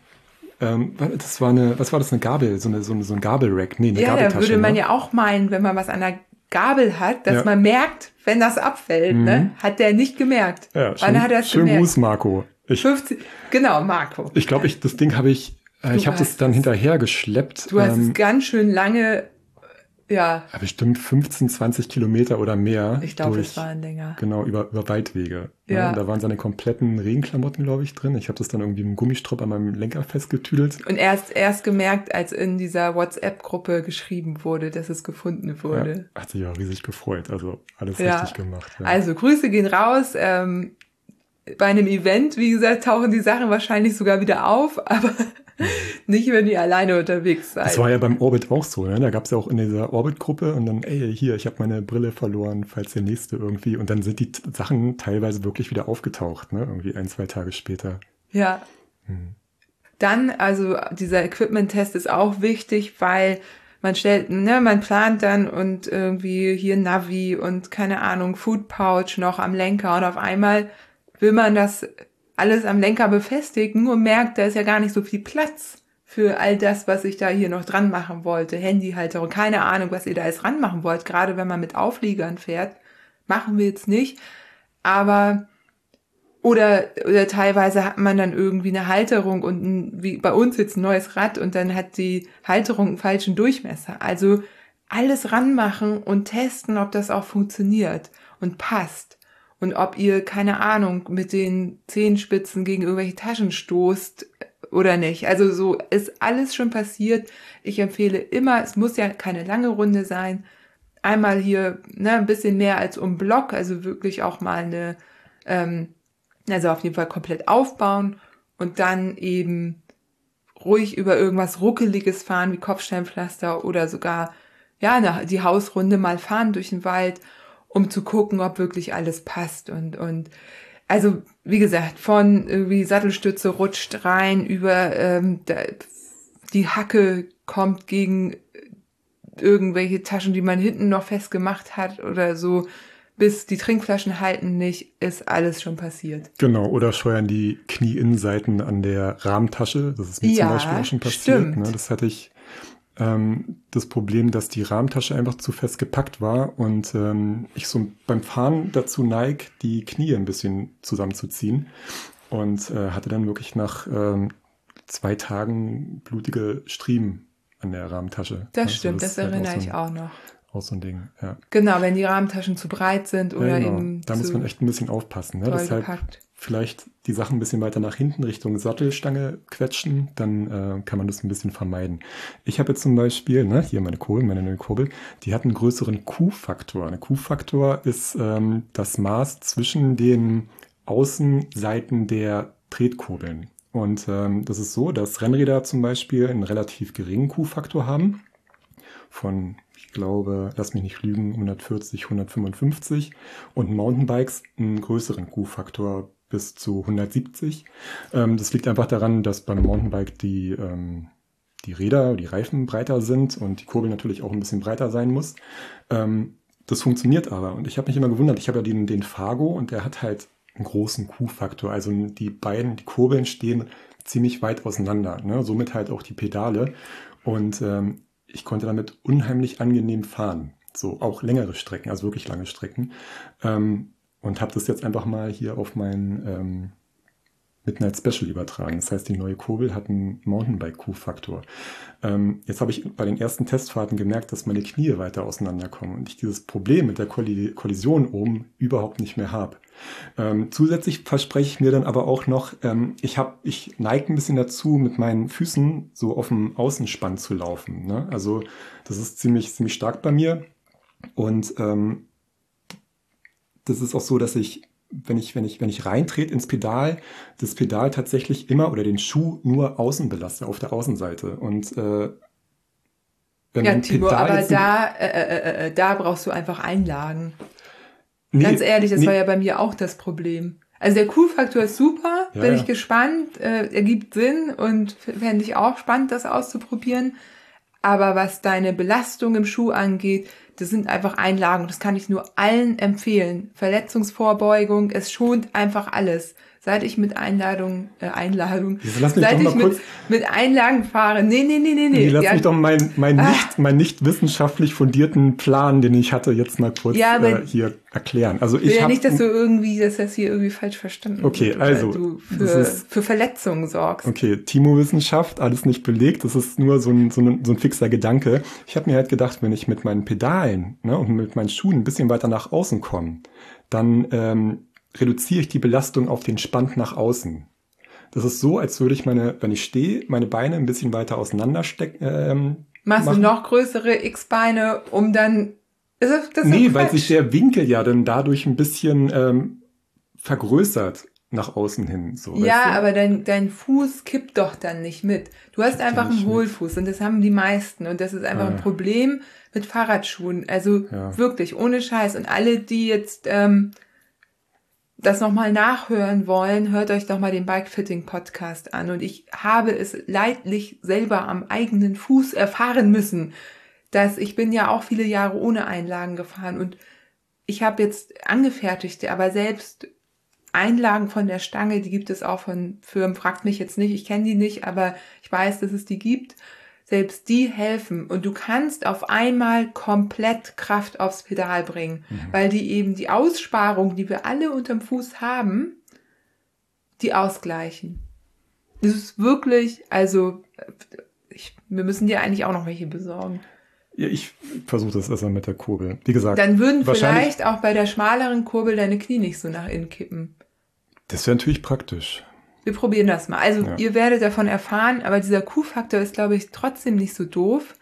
Ähm, das war eine, was war das, eine Gabel, so, eine, so, eine, so ein Gabelrack? Nee, eine Ja, da Gabeltasche. würde man ne? ja auch meinen, wenn man was an der Gabel hat, dass Ja. man merkt, wenn das abfällt, ne? Hat der nicht gemerkt. Ja, Wann schön, hat er es gemerkt? Gruß, Marco. Ich, 50, genau, Marco. ich glaube, ich, das Ding habe ich, äh, ich habe das dann hinterher geschleppt. Du hast ähm, es ganz schön lange, ja, ja, bestimmt 15, 20 Kilometer oder mehr. ich glaube, es waren länger. Genau, über, über Waldwege. Ja. Da waren seine kompletten Regenklamotten, glaube ich, drin. Ich habe das dann irgendwie im Gummistrupp an meinem Lenker festgetüdelt. Und erst, erst gemerkt, als in dieser WhatsApp-Gruppe geschrieben wurde, dass es gefunden wurde. Ja, hat sich auch riesig gefreut. Also alles Ja. richtig gemacht. Ja. Also Grüße gehen raus. Ähm, bei einem Event, wie gesagt, tauchen die Sachen wahrscheinlich sogar wieder auf, [laughs] aber [laughs] nicht, wenn ihr alleine unterwegs seid. Das war ja beim Orbit auch so, ne? Da gab es ja auch in dieser Orbit-Gruppe und dann, ey, hier, ich habe meine Brille verloren, falls der nächste irgendwie. Und dann sind die Sachen teilweise wirklich wieder aufgetaucht, ne? Irgendwie ein, zwei Tage später. Ja. Hm. Dann, also dieser Equipment-Test ist auch wichtig, weil man stellt, ne, man plant dann und irgendwie hier Navi und keine Ahnung, Food Pouch noch am Lenker und auf einmal will man das alles am Lenker befestigt, nur merkt, da ist ja gar nicht so viel Platz für all das, was ich da hier noch dran machen wollte. Handyhalterung, keine Ahnung, was ihr da alles dran machen wollt, gerade wenn man mit Aufliegern fährt. Machen wir jetzt nicht. Aber oder, oder teilweise hat man dann irgendwie eine Halterung und ein, wie bei uns jetzt ein neues Rad und dann hat die Halterung einen falschen Durchmesser. Also alles ranmachen und testen, ob das auch funktioniert und passt. Und ob ihr, keine Ahnung, mit den Zehenspitzen gegen irgendwelche Taschen stoßt oder nicht. Also so ist alles schon passiert. Ich empfehle immer, es muss ja keine lange Runde sein. Einmal hier ne, ein bisschen mehr als um Block, also wirklich auch mal eine ähm, also auf jeden Fall komplett aufbauen und dann eben ruhig über irgendwas Ruckeliges fahren, wie Kopfsteinpflaster oder sogar, ja, die Hausrunde mal fahren durch den Wald, um zu gucken, ob wirklich alles passt und, und, also, wie gesagt, von irgendwie Sattelstütze rutscht rein über, ähm, die Hacke kommt gegen irgendwelche Taschen, die man hinten noch festgemacht hat oder so bis die Trinkflaschen halten nicht, ist alles schon passiert. Genau, oder scheuern die Knieinnenseiten an der Rahmentasche. Das ist mir ja, zum Beispiel auch schon passiert. Ne? Das hatte ich ähm, das Problem, dass die Rahmentasche einfach zu fest gepackt war und ähm, ich so beim Fahren dazu neig, die Knie ein bisschen zusammenzuziehen und äh, hatte dann wirklich nach ähm, zwei Tagen blutige Striemen an der Rahmentasche. Das also stimmt, das, das erinnere halt so ich auch noch auch so ein Ding, ja. Genau, wenn die Rahmentaschen zu breit sind oder ja, genau. eben. Da muss man echt ein bisschen aufpassen. Ne? Deshalb gepackt. Vielleicht die Sachen ein bisschen weiter nach hinten Richtung Sattelstange quetschen, dann äh, kann man das ein bisschen vermeiden. Ich habe jetzt zum Beispiel, ne, hier meine Kurbel, meine neue Kurbel, die hat einen größeren Q-Faktor. Ein Q-Faktor ist ähm, das Maß zwischen den Außenseiten der Tretkurbeln. Und ähm, das ist so, dass Rennräder zum Beispiel einen relativ geringen Q-Faktor haben von glaube, lass mich nicht lügen, 140, 155 und Mountainbikes einen größeren Q-Faktor bis zu 170. Ähm, das liegt einfach daran, dass beim Mountainbike die, ähm, die Räder, die Reifen breiter sind und die Kurbel natürlich auch ein bisschen breiter sein muss. Ähm, das funktioniert aber und ich habe mich immer gewundert, ich habe ja den, den Fargo und der hat halt einen großen Q-Faktor. Also die beiden, die Kurbeln stehen ziemlich weit auseinander, ne? somit halt auch die Pedale. Und ähm, ich konnte damit unheimlich angenehm fahren. So auch längere Strecken, also wirklich lange Strecken. Ähm, und habe das jetzt einfach mal hier auf mein ähm, Midnight Special übertragen. Das heißt, die neue Kurbel hat einen Mountainbike-Q-Faktor. Ähm, jetzt habe ich bei den ersten Testfahrten gemerkt, dass meine Knie weiter auseinanderkommen und ich dieses Problem mit der Kollision oben überhaupt nicht mehr habe. Ähm, zusätzlich verspreche ich mir dann aber auch noch, ähm, ich habe, ich neige ein bisschen dazu, mit meinen Füßen so auf dem Außenspann zu laufen. Ne? Also das ist ziemlich, ziemlich stark bei mir. Und ähm, das ist auch so, dass ich wenn ich, wenn ich, wenn ich reintrete ins Pedal, das Pedal tatsächlich immer oder den Schuh nur außen belaste, auf der Außenseite. Und äh, wenn ja, Timo, aber da, äh, äh, äh, da brauchst du einfach Einlagen. Nee, Ganz ehrlich, das nee. war ja bei mir auch das Problem. Also der Q-Faktor ist super, ja, bin ja. ich gespannt, äh, ergibt Sinn und fände ich auch spannend, das auszuprobieren. Aber was deine Belastung im Schuh angeht, das sind einfach Einlagen. Das kann ich nur allen empfehlen. Verletzungsvorbeugung, es schont einfach alles. Seit ich mit Einladung, äh, Einladung, seit ich mit, mit Einlagen fahre. Nee, nee, nee, nee, nee. Lass ja. mich doch meinen mein ah. nicht, mein nicht wissenschaftlich fundierten Plan, den ich hatte, jetzt mal kurz ja, äh, hier erklären. Also ich will ja nicht, dass du irgendwie, dass das hier irgendwie falsch verstanden Okay, wird, also. Du für, ist, für Verletzungen sorgst. Okay, Timo-Wissenschaft, alles nicht belegt. Das ist nur so ein, so ein, so ein fixer Gedanke. Ich habe mir halt gedacht, wenn ich mit meinen Pedalen ne, und mit meinen Schuhen ein bisschen weiter nach außen komme, dann ähm, reduziere ich die Belastung auf den Spann nach außen. Das ist so, als würde ich meine, wenn ich stehe, meine Beine ein bisschen weiter auseinanderstecken. Ähm, Machst machen. du noch größere X-Beine, um dann. Ist das, das nee, weil sich der Winkel ja dann dadurch ein bisschen ähm, vergrößert nach außen hin. So, ja, aber dein, dein Fuß kippt doch dann nicht mit. Du hast einfach einen Hohlfuß mit. und das haben die meisten und das ist einfach ah. ein Problem mit Fahrradschuhen. Also ja. wirklich, ohne Scheiß. Und alle, die jetzt ähm, das nochmal nachhören wollen, hört euch doch mal den Bikefitting Podcast an. Und ich habe es leidlich selber am eigenen Fuß erfahren müssen, dass ich bin ja auch viele Jahre ohne Einlagen gefahren und ich habe jetzt angefertigte, aber selbst Einlagen von der Stange, die gibt es auch von Firmen, fragt mich jetzt nicht, ich kenne die nicht, aber ich weiß, dass es die gibt. Selbst die helfen und du kannst auf einmal komplett Kraft aufs Pedal bringen, mhm. weil die eben die Aussparung, die wir alle unterm Fuß haben, die ausgleichen. Das ist wirklich, also ich, wir müssen dir eigentlich auch noch welche besorgen. Ja, ich versuche das erstmal mit der Kurbel. Wie gesagt. Dann würden vielleicht auch bei der schmaleren Kurbel deine Knie nicht so nach innen kippen. Das wäre natürlich praktisch. Wir probieren das mal. Also ja. ihr werdet davon erfahren, aber dieser Q-Faktor ist, glaube ich, trotzdem nicht so doof,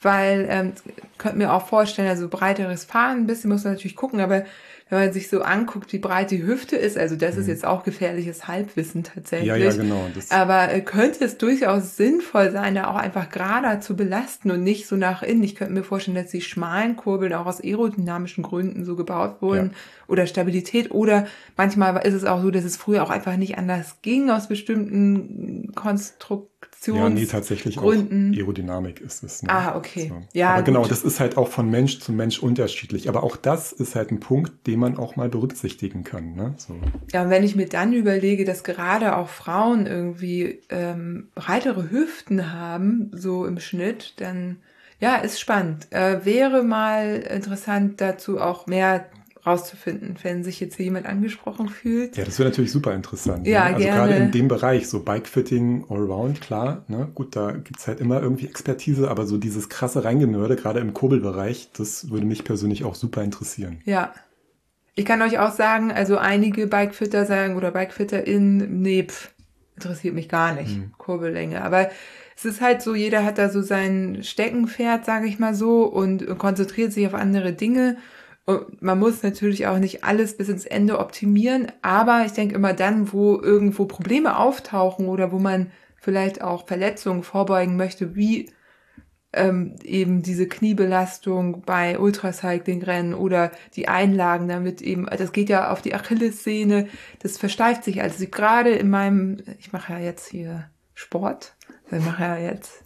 weil ähm, könnt mir auch vorstellen, also breiteres Fahren, ein bisschen muss man natürlich gucken, aber wenn man sich so anguckt, wie breit die Hüfte ist, also das mhm. ist jetzt auch gefährliches Halbwissen tatsächlich. Ja, ja, genau. Das Aber äh, könnte es durchaus sinnvoll sein, da auch einfach gerader zu belasten und nicht so nach innen. Ich könnte mir vorstellen, dass die schmalen Kurbeln auch aus aerodynamischen Gründen so gebaut wurden ja. oder Stabilität oder manchmal ist es auch so, dass es früher auch einfach nicht anders ging aus bestimmten Konstruktionen ja, nee, tatsächlich Gründen. auch Aerodynamik ist es. Ne? Ah, okay. So. Ja, Aber genau, das ist halt auch von Mensch zu Mensch unterschiedlich. Aber auch das ist halt ein Punkt, den man auch mal berücksichtigen kann. Ne? So. Ja, und wenn ich mir dann überlege, dass gerade auch Frauen irgendwie ähm, breitere Hüften haben, so im Schnitt, dann ja, ist spannend. Äh, wäre mal interessant dazu auch mehr rauszufinden, wenn sich jetzt jemand angesprochen fühlt. Ja, das wäre natürlich super interessant. Ja, ne? Also gerne. gerade in dem Bereich, so Bikefitting allround, klar, ne? gut, da gibt's halt immer irgendwie Expertise, aber so dieses krasse Reingenörde, gerade im Kurbelbereich, das würde mich persönlich auch super interessieren. Ja. Ich kann euch auch sagen, also einige Bikefitter sagen oder BikefitterInnen, nee, pf, interessiert mich gar nicht, hm. Kurbellänge. Aber es ist halt so, jeder hat da so sein Steckenpferd, sage ich mal so, und konzentriert sich auf andere Dinge. Und man muss natürlich auch nicht alles bis ins Ende optimieren, aber ich denke immer dann, wo irgendwo Probleme auftauchen oder wo man vielleicht auch Verletzungen vorbeugen möchte, wie ähm, eben diese Kniebelastung bei Ultracycling-Rennen oder die Einlagen, damit eben, das geht ja auf die Achillessehne, das versteift sich. Also gerade in meinem, ich mache ja jetzt hier Sport, ich mache ja jetzt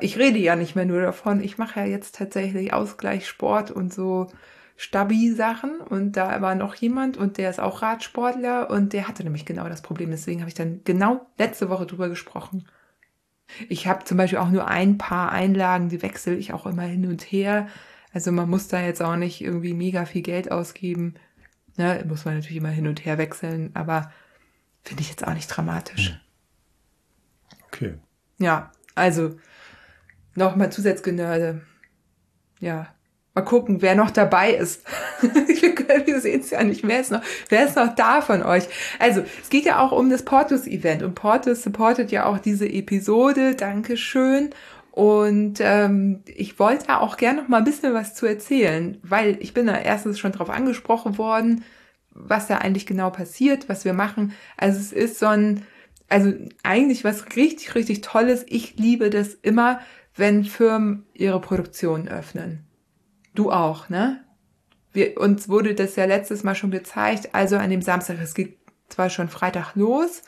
ich rede ja nicht mehr nur davon, ich mache ja jetzt tatsächlich Ausgleichssport und so Stabi-Sachen und da war noch jemand und der ist auch Radsportler und der hatte nämlich genau das Problem. Deswegen habe ich dann genau letzte Woche drüber gesprochen. Ich habe zum Beispiel auch nur ein paar Einlagen, die wechsle ich auch immer hin und her. Also man muss da jetzt auch nicht irgendwie mega viel Geld ausgeben. Ne, muss man natürlich immer hin und her wechseln, aber finde ich jetzt auch nicht dramatisch. Hm. Okay. Ja, also nochmal Zusatzgenörde. Ja, Mal gucken, wer noch dabei ist. [laughs] Wir sehen es ja nicht. Wer ist, noch, wer ist noch da von euch? Also, es geht ja auch um das Portus-Event und Portus supportet ja auch diese Episode. Dankeschön. Und ähm, ich wollte da auch gerne noch mal ein bisschen was zu erzählen, weil ich bin da erstens schon drauf angesprochen worden, was da eigentlich genau passiert, was wir machen. Also es ist so ein, also eigentlich was richtig, richtig Tolles. Ich liebe das immer, wenn Firmen ihre Produktion öffnen. Du auch, ne? Wir, uns wurde das ja letztes Mal schon gezeigt, also an dem Samstag, es geht zwar schon Freitag los,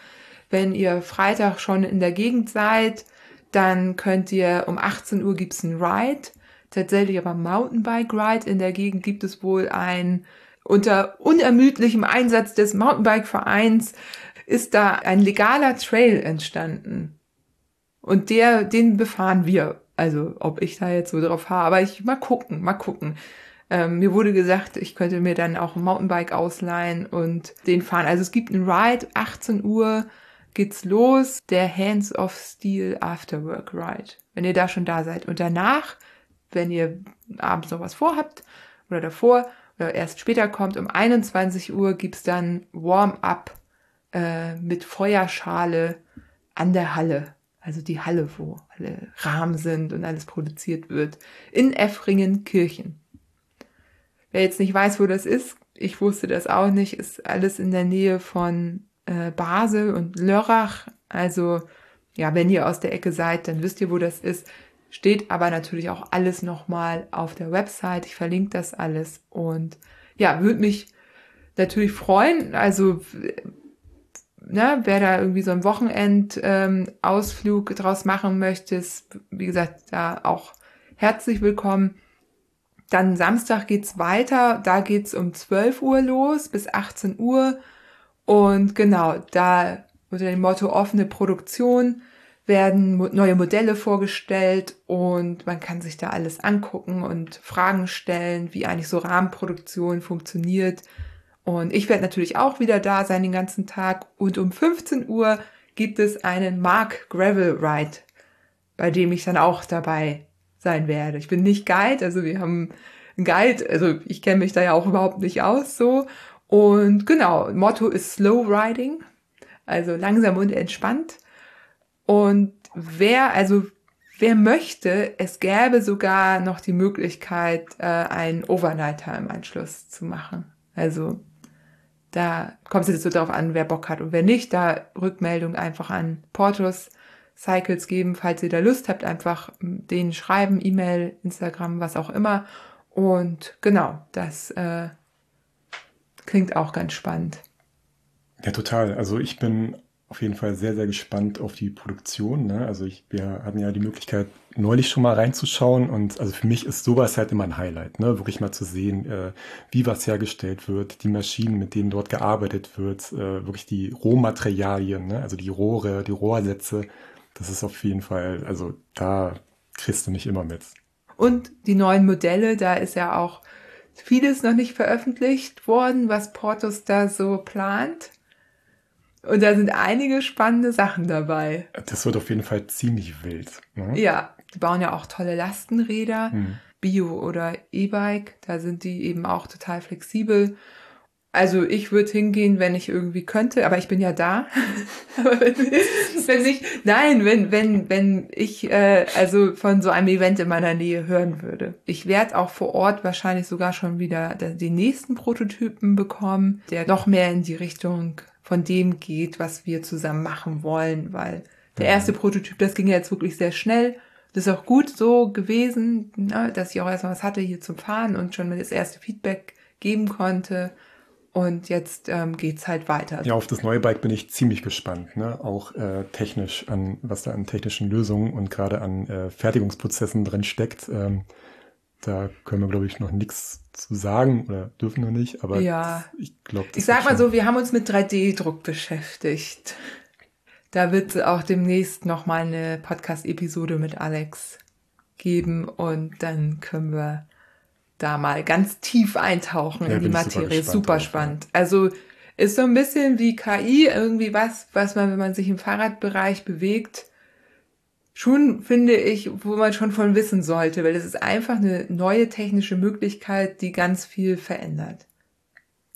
wenn ihr Freitag schon in der Gegend seid, dann könnt ihr um 18 Uhr gibt's ein Ride, tatsächlich aber Mountainbike Ride. In der Gegend gibt es wohl ein, unter unermüdlichem Einsatz des Mountainbike Vereins ist da ein legaler Trail entstanden. Und der, den befahren wir. Also ob ich da jetzt so drauf habe, aber ich mal gucken, mal gucken. Ähm, mir wurde gesagt, ich könnte mir dann auch ein Mountainbike ausleihen und den fahren. Also es gibt einen Ride, 18 Uhr geht's los, der Hands of Steel Afterwork Ride. Wenn ihr da schon da seid. Und danach, wenn ihr abends noch was vorhabt oder davor oder erst später kommt, um 21 Uhr gibt's dann Warm-up äh, mit Feuerschale an der Halle also die Halle, wo alle Rahmen sind und alles produziert wird, in Effringen-Kirchen. Wer jetzt nicht weiß, wo das ist, ich wusste das auch nicht, ist alles in der Nähe von äh, Basel und Lörrach. Also ja, wenn ihr aus der Ecke seid, dann wisst ihr, wo das ist. Steht aber natürlich auch alles nochmal auf der Website. Ich verlinke das alles und ja, würde mich natürlich freuen. Also ne, wer da irgendwie so einen Wochenendausflug ähm, draus machen möchte, ist, wie gesagt, da auch herzlich willkommen. Dann Samstag geht's weiter, da geht's um 12 Uhr los bis 18 Uhr Und genau, da unter dem Motto offene Produktion werden neue Modelle vorgestellt und man kann sich da alles angucken und Fragen stellen, wie eigentlich so Rahmenproduktion funktioniert. Und ich werde natürlich auch wieder da sein den ganzen Tag. Und um 15 Uhr gibt es einen Mark Gravel Ride, bei dem ich dann auch dabei sein werde. Ich bin nicht Guide, also wir haben einen Guide, also ich kenne mich da ja auch überhaupt nicht aus so. Und genau, Motto ist Slow Riding, also langsam und entspannt. Und wer, also wer möchte, es gäbe sogar noch die Möglichkeit, äh, einen Overnighter im Anschluss zu machen. Also da kommt es jetzt so darauf an, wer Bock hat und wer nicht. Da Rückmeldung einfach an Portos Cycles geben, falls ihr da Lust habt, einfach denen schreiben, E-Mail, Instagram, was auch immer. Und genau, das äh, klingt auch ganz spannend. Ja, total. Also ich bin auf jeden Fall sehr, sehr gespannt auf die Produktion. Ne? Also ich, wir hatten ja die Möglichkeit, neulich schon mal reinzuschauen und also für mich ist sowas halt immer ein Highlight, ne? wirklich mal zu sehen, äh, wie was hergestellt wird, die Maschinen, mit denen dort gearbeitet wird, äh, wirklich die Rohmaterialien, ne? also die Rohre, die Rohrsätze. Das ist auf jeden Fall, also da kriegst du mich immer mit. Und die neuen Modelle, da ist ja auch vieles noch nicht veröffentlicht worden, was Portos da so plant. Und da sind einige spannende Sachen dabei. Das wird auf jeden Fall ziemlich wild. Ne? Ja, die bauen ja auch tolle Lastenräder, hm. Bio oder E-Bike. Da sind die eben auch total flexibel. Also ich würde hingehen, wenn ich irgendwie könnte, aber ich bin ja da. [laughs] wenn, wenn ich, nein, wenn wenn wenn ich äh, also von so einem Event in meiner Nähe hören würde. Ich werde auch vor Ort wahrscheinlich sogar schon wieder den nächsten Prototypen bekommen, der noch mehr in die Richtung von dem geht, was wir zusammen machen wollen, weil der erste Prototyp, das ging ja jetzt wirklich sehr schnell. Das ist auch gut so gewesen, ne, dass ich auch erstmal was hatte hier zum Fahren und schon das erste Feedback geben konnte. Und jetzt ähm, geht's halt weiter. Ja, auf das neue Bike bin ich ziemlich gespannt. Ne? Auch äh, technisch an, was da an technischen Lösungen und gerade an äh, Fertigungsprozessen drin steckt. Ähm, da können wir, glaube ich, noch nichts zu sagen oder dürfen wir nicht, aber ja. ich glaube. Ich sag mal so, wir haben uns mit 3D-Druck beschäftigt. Da wird es auch demnächst nochmal eine Podcast-Episode mit Alex geben und dann können wir da mal ganz tief eintauchen ja, in die Materie. Super, super spannend. Ja. Also ist so ein bisschen wie KI, irgendwie was, was man, wenn man sich im Fahrradbereich bewegt, schon, finde ich, wo man schon von wissen sollte, weil es ist einfach eine neue technische Möglichkeit, die ganz viel verändert.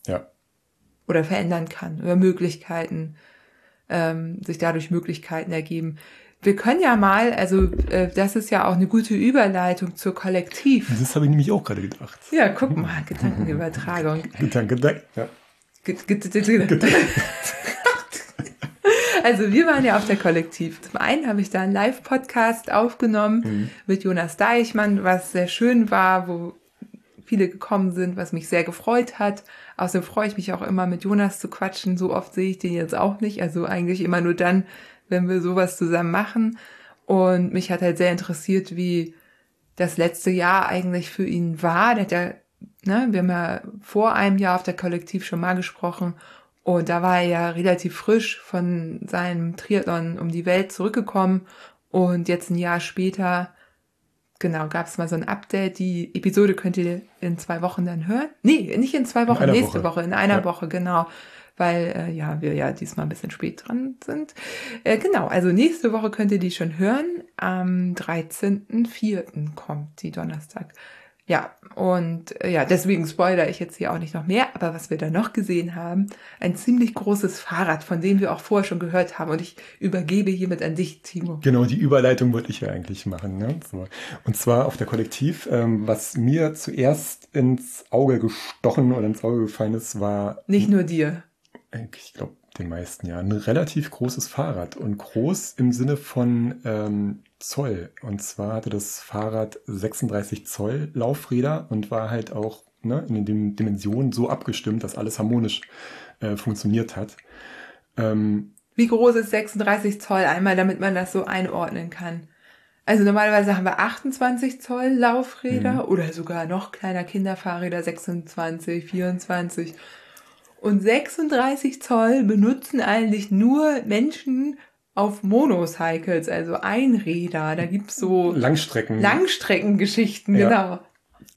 Ja. Oder verändern kann. Oder Möglichkeiten, ähm, sich dadurch Möglichkeiten ergeben. Wir können ja mal, also äh, das ist ja auch eine gute Überleitung zur Kollektiv. Das habe ich nämlich auch gerade gedacht. Ja, guck mal, Gedankenübertragung. [laughs] Gedanken, ja. [laughs] [laughs] Also wir waren ja auf der Kollektiv. Zum einen habe ich da einen Live-Podcast aufgenommen mhm. mit Jonas Deichmann, was sehr schön war, wo viele gekommen sind, was mich sehr gefreut hat. Außerdem freue ich mich auch immer mit Jonas zu quatschen. So oft sehe ich den jetzt auch nicht. Also eigentlich immer nur dann, wenn wir sowas zusammen machen. Und mich hat halt sehr interessiert, wie das letzte Jahr eigentlich für ihn war. Der hat ja, ne, wir haben ja vor einem Jahr auf der Kollektiv schon mal gesprochen und da war er ja relativ frisch von seinem Triathlon um die Welt zurückgekommen. Und jetzt ein Jahr später, genau, gab es mal so ein Update. Die Episode könnt ihr in zwei Wochen dann hören. Nee, nicht in zwei Wochen, nächste Woche. Woche. in einer ja. Woche, genau. Weil äh, ja, wir ja diesmal ein bisschen spät dran sind. Äh, genau, also nächste Woche könnt ihr die schon hören. Am 13.04. kommt die Donnerstag. Ja, und äh, ja, deswegen spoilere ich jetzt hier auch nicht noch mehr. Aber was wir da noch gesehen haben, ein ziemlich großes Fahrrad, von dem wir auch vorher schon gehört haben. Und ich übergebe hiermit an dich, Timo. Genau, die Überleitung wollte ich ja eigentlich machen. Ne? So. Und zwar auf der Kollektiv. Ähm, was mir zuerst ins Auge gestochen oder ins Auge gefallen ist, war... Nicht nur dir. Ich glaube, den meisten ja. Ein relativ großes Fahrrad. Und groß im Sinne von... Ähm, Zoll. Und zwar hatte das Fahrrad 36 Zoll Laufräder und war halt auch ne, in den Dimensionen so abgestimmt, dass alles harmonisch äh, funktioniert hat. Ähm, Wie groß ist 36 Zoll einmal, damit man das so einordnen kann? Also normalerweise haben wir 28 Zoll Laufräder mhm. oder sogar noch kleiner Kinderfahrräder 26, 24. Und 36 Zoll benutzen eigentlich nur Menschen auf Monocycles, also Einräder. Da gibt's so Langstrecken. Langstreckengeschichten, Ja. genau.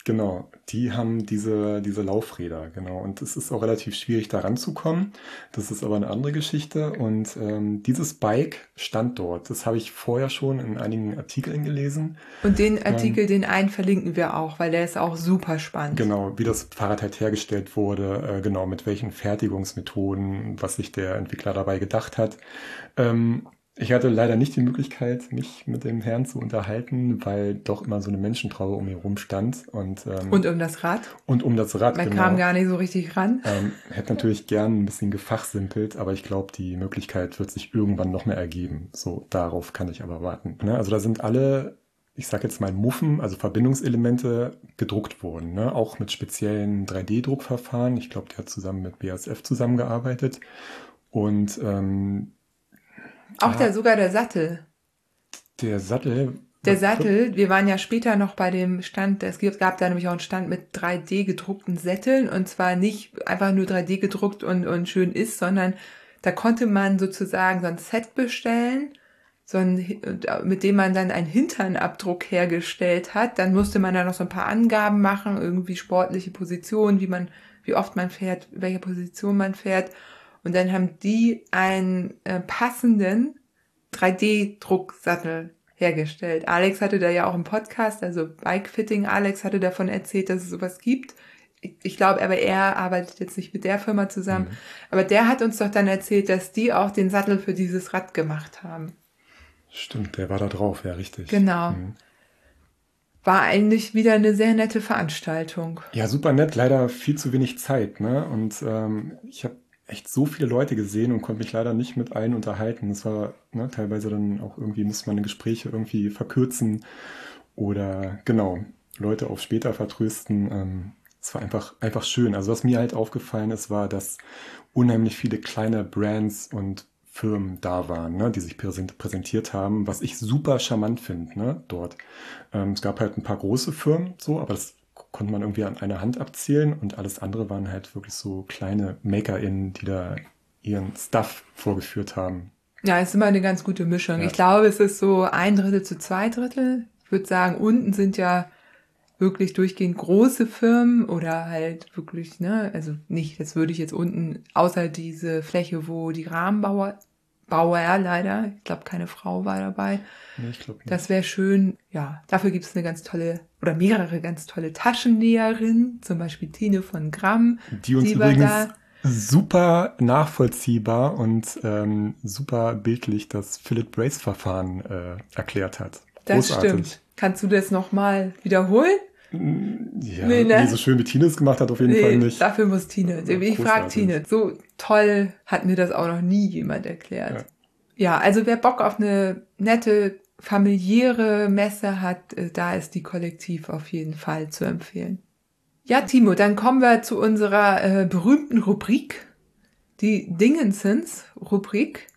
Genau, die haben diese, diese Laufräder, genau. Und es ist auch relativ schwierig, da ranzukommen. Das ist aber eine andere Geschichte. Und ähm, dieses Bike stand dort. Das habe ich vorher schon in einigen Artikeln gelesen. Und den Artikel, den einen verlinken wir auch, weil der ist auch super spannend. Genau, wie das Fahrrad halt hergestellt wurde, äh, genau, mit welchen Fertigungsmethoden, was sich der Entwickler dabei gedacht hat. Ähm, ich hatte leider nicht die Möglichkeit, mich mit dem Herrn zu unterhalten, weil doch immer so eine Menschentraube um ihn rum stand und, ähm, Und um das Rad. und um das Rad. Man genau. kam gar nicht so richtig ran. Ähm, hätte natürlich gern ein bisschen gefachsimpelt, aber ich glaube, die Möglichkeit wird sich irgendwann noch mehr ergeben. So, darauf kann ich aber warten. Ne? Also da sind alle, ich sage jetzt mal Muffen, also Verbindungselemente gedruckt worden. Ne? Auch mit speziellen 3D-Druckverfahren. Ich glaube, der hat zusammen mit BASF zusammengearbeitet. Und ähm, Auch der, sogar der Sattel. der Sattel. Der Sattel, wir waren ja später noch bei dem Stand, es gibt- gab da nämlich auch einen Stand mit 3D gedruckten Sätteln und zwar nicht einfach nur 3D gedruckt und, und schön ist, sondern da konnte man sozusagen so ein Set bestellen, so ein, mit dem man dann einen Hinternabdruck hergestellt hat. Dann musste man da noch so ein paar Angaben machen, irgendwie sportliche Positionen, wie man, wie oft man fährt, welche Position man fährt. Und dann haben die einen äh, passenden 3D-Drucksattel hergestellt. Alex hatte da ja auch einen Podcast, also Bikefitting. Alex hatte davon erzählt, dass es sowas gibt. Ich, ich glaube, aber er arbeitet jetzt nicht mit der Firma zusammen. Aber der hat uns doch dann erzählt, dass die auch den Sattel für dieses Rad gemacht haben. Stimmt, der war da drauf, ja, richtig. Genau. Mhm. War eigentlich wieder eine sehr nette Veranstaltung. Ja, super nett, leider viel zu wenig Zeit, ne? Und ähm, ich habe echt so viele Leute gesehen und konnte mich leider nicht mit allen unterhalten. Es war ne, teilweise dann auch irgendwie, musste man Gespräche irgendwie verkürzen oder genau, Leute auf später vertrösten. Ähm, es war einfach, einfach schön. Also was mir halt aufgefallen ist, war, dass unheimlich viele kleine Brands und Firmen da waren, ne, die sich präsent, präsentiert haben, was ich super charmant finde, ne, dort. Ähm, es gab halt ein paar große Firmen, so, aber das konnte man irgendwie an einer Hand abzählen und alles andere waren halt wirklich so kleine MakerInnen, die da ihren Stuff vorgeführt haben. Ja, ist immer eine ganz gute Mischung. Ja. Ich glaube, es ist so ein Drittel zu zwei Drittel. Ich würde sagen, unten sind ja wirklich durchgehend große Firmen oder halt wirklich, ne, also nicht, das würde ich jetzt unten, außer diese Fläche, wo die Rahmenbauer, Bauer leider, ich glaube, keine Frau war dabei. Nee, ich glaube nicht. Das wäre schön. Ja, dafür gibt es eine ganz tolle oder mehrere ganz tolle Taschennäherinnen, zum Beispiel Tine von Gramm. die uns die übrigens super nachvollziehbar und ähm, super bildlich das Philip Brace-Verfahren äh, erklärt hat. Das stimmt. Kannst du das nochmal wiederholen? Ja, Nee, ne? nee, so schön wie Tine es gemacht hat, auf jeden Fall nicht. dafür muss Tine. Ja, ich frage. Tine. So toll hat mir das auch noch nie jemand erklärt. Ja. also wer Bock auf eine nette, familiäre Messe hat, äh, da ist die Kollektiv auf jeden Fall zu empfehlen. Ja, Timo, dann kommen wir zu unserer äh, berühmten Rubrik, die Dingensens-Rubrik.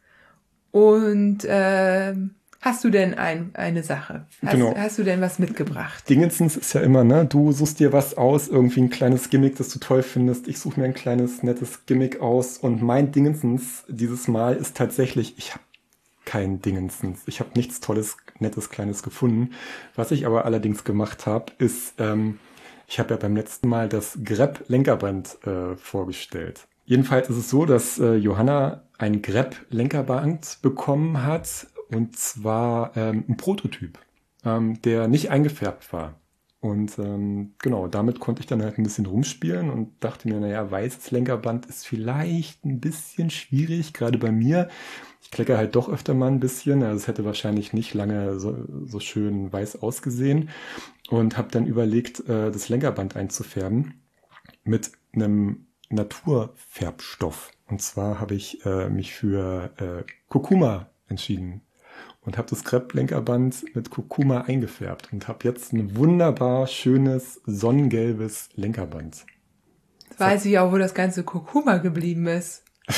Und ähm, hast du denn ein, eine Sache? Hast, Genau. hast du denn was mitgebracht? Dingensens ist ja immer, ne? Du suchst dir was aus, irgendwie ein kleines Gimmick, das du toll findest. Ich suche mir ein kleines, nettes Gimmick aus. Und mein Dingensens dieses Mal ist tatsächlich, ich habe kein Dingensens. Ich habe nichts Tolles, Nettes, Kleines gefunden. Was ich aber allerdings gemacht habe, ist, ähm, ich habe ja beim letzten Mal das Grepp Lenkerband äh, vorgestellt. Jedenfalls ist es so, dass äh, Johanna ein Grepp Lenkerband bekommen hat und zwar ähm, ein Prototyp, ähm, der nicht eingefärbt war. Und ähm, genau, damit konnte ich dann halt ein bisschen rumspielen und dachte mir, naja, weißes Lenkerband ist vielleicht ein bisschen schwierig, gerade bei mir. Ich klecke halt doch öfter mal ein bisschen, also es hätte wahrscheinlich nicht lange so, so schön weiß ausgesehen und habe dann überlegt, äh, das Lenkerband einzufärben mit einem Naturfärbstoff. Und zwar habe ich äh, mich für äh, Kurkuma entschieden und habe das Krepplenkerband mit Kurkuma eingefärbt und habe jetzt ein wunderbar schönes sonnengelbes Lenkerband. Jetzt weiß ich auch, wo das ganze Kurkuma geblieben ist. [laughs]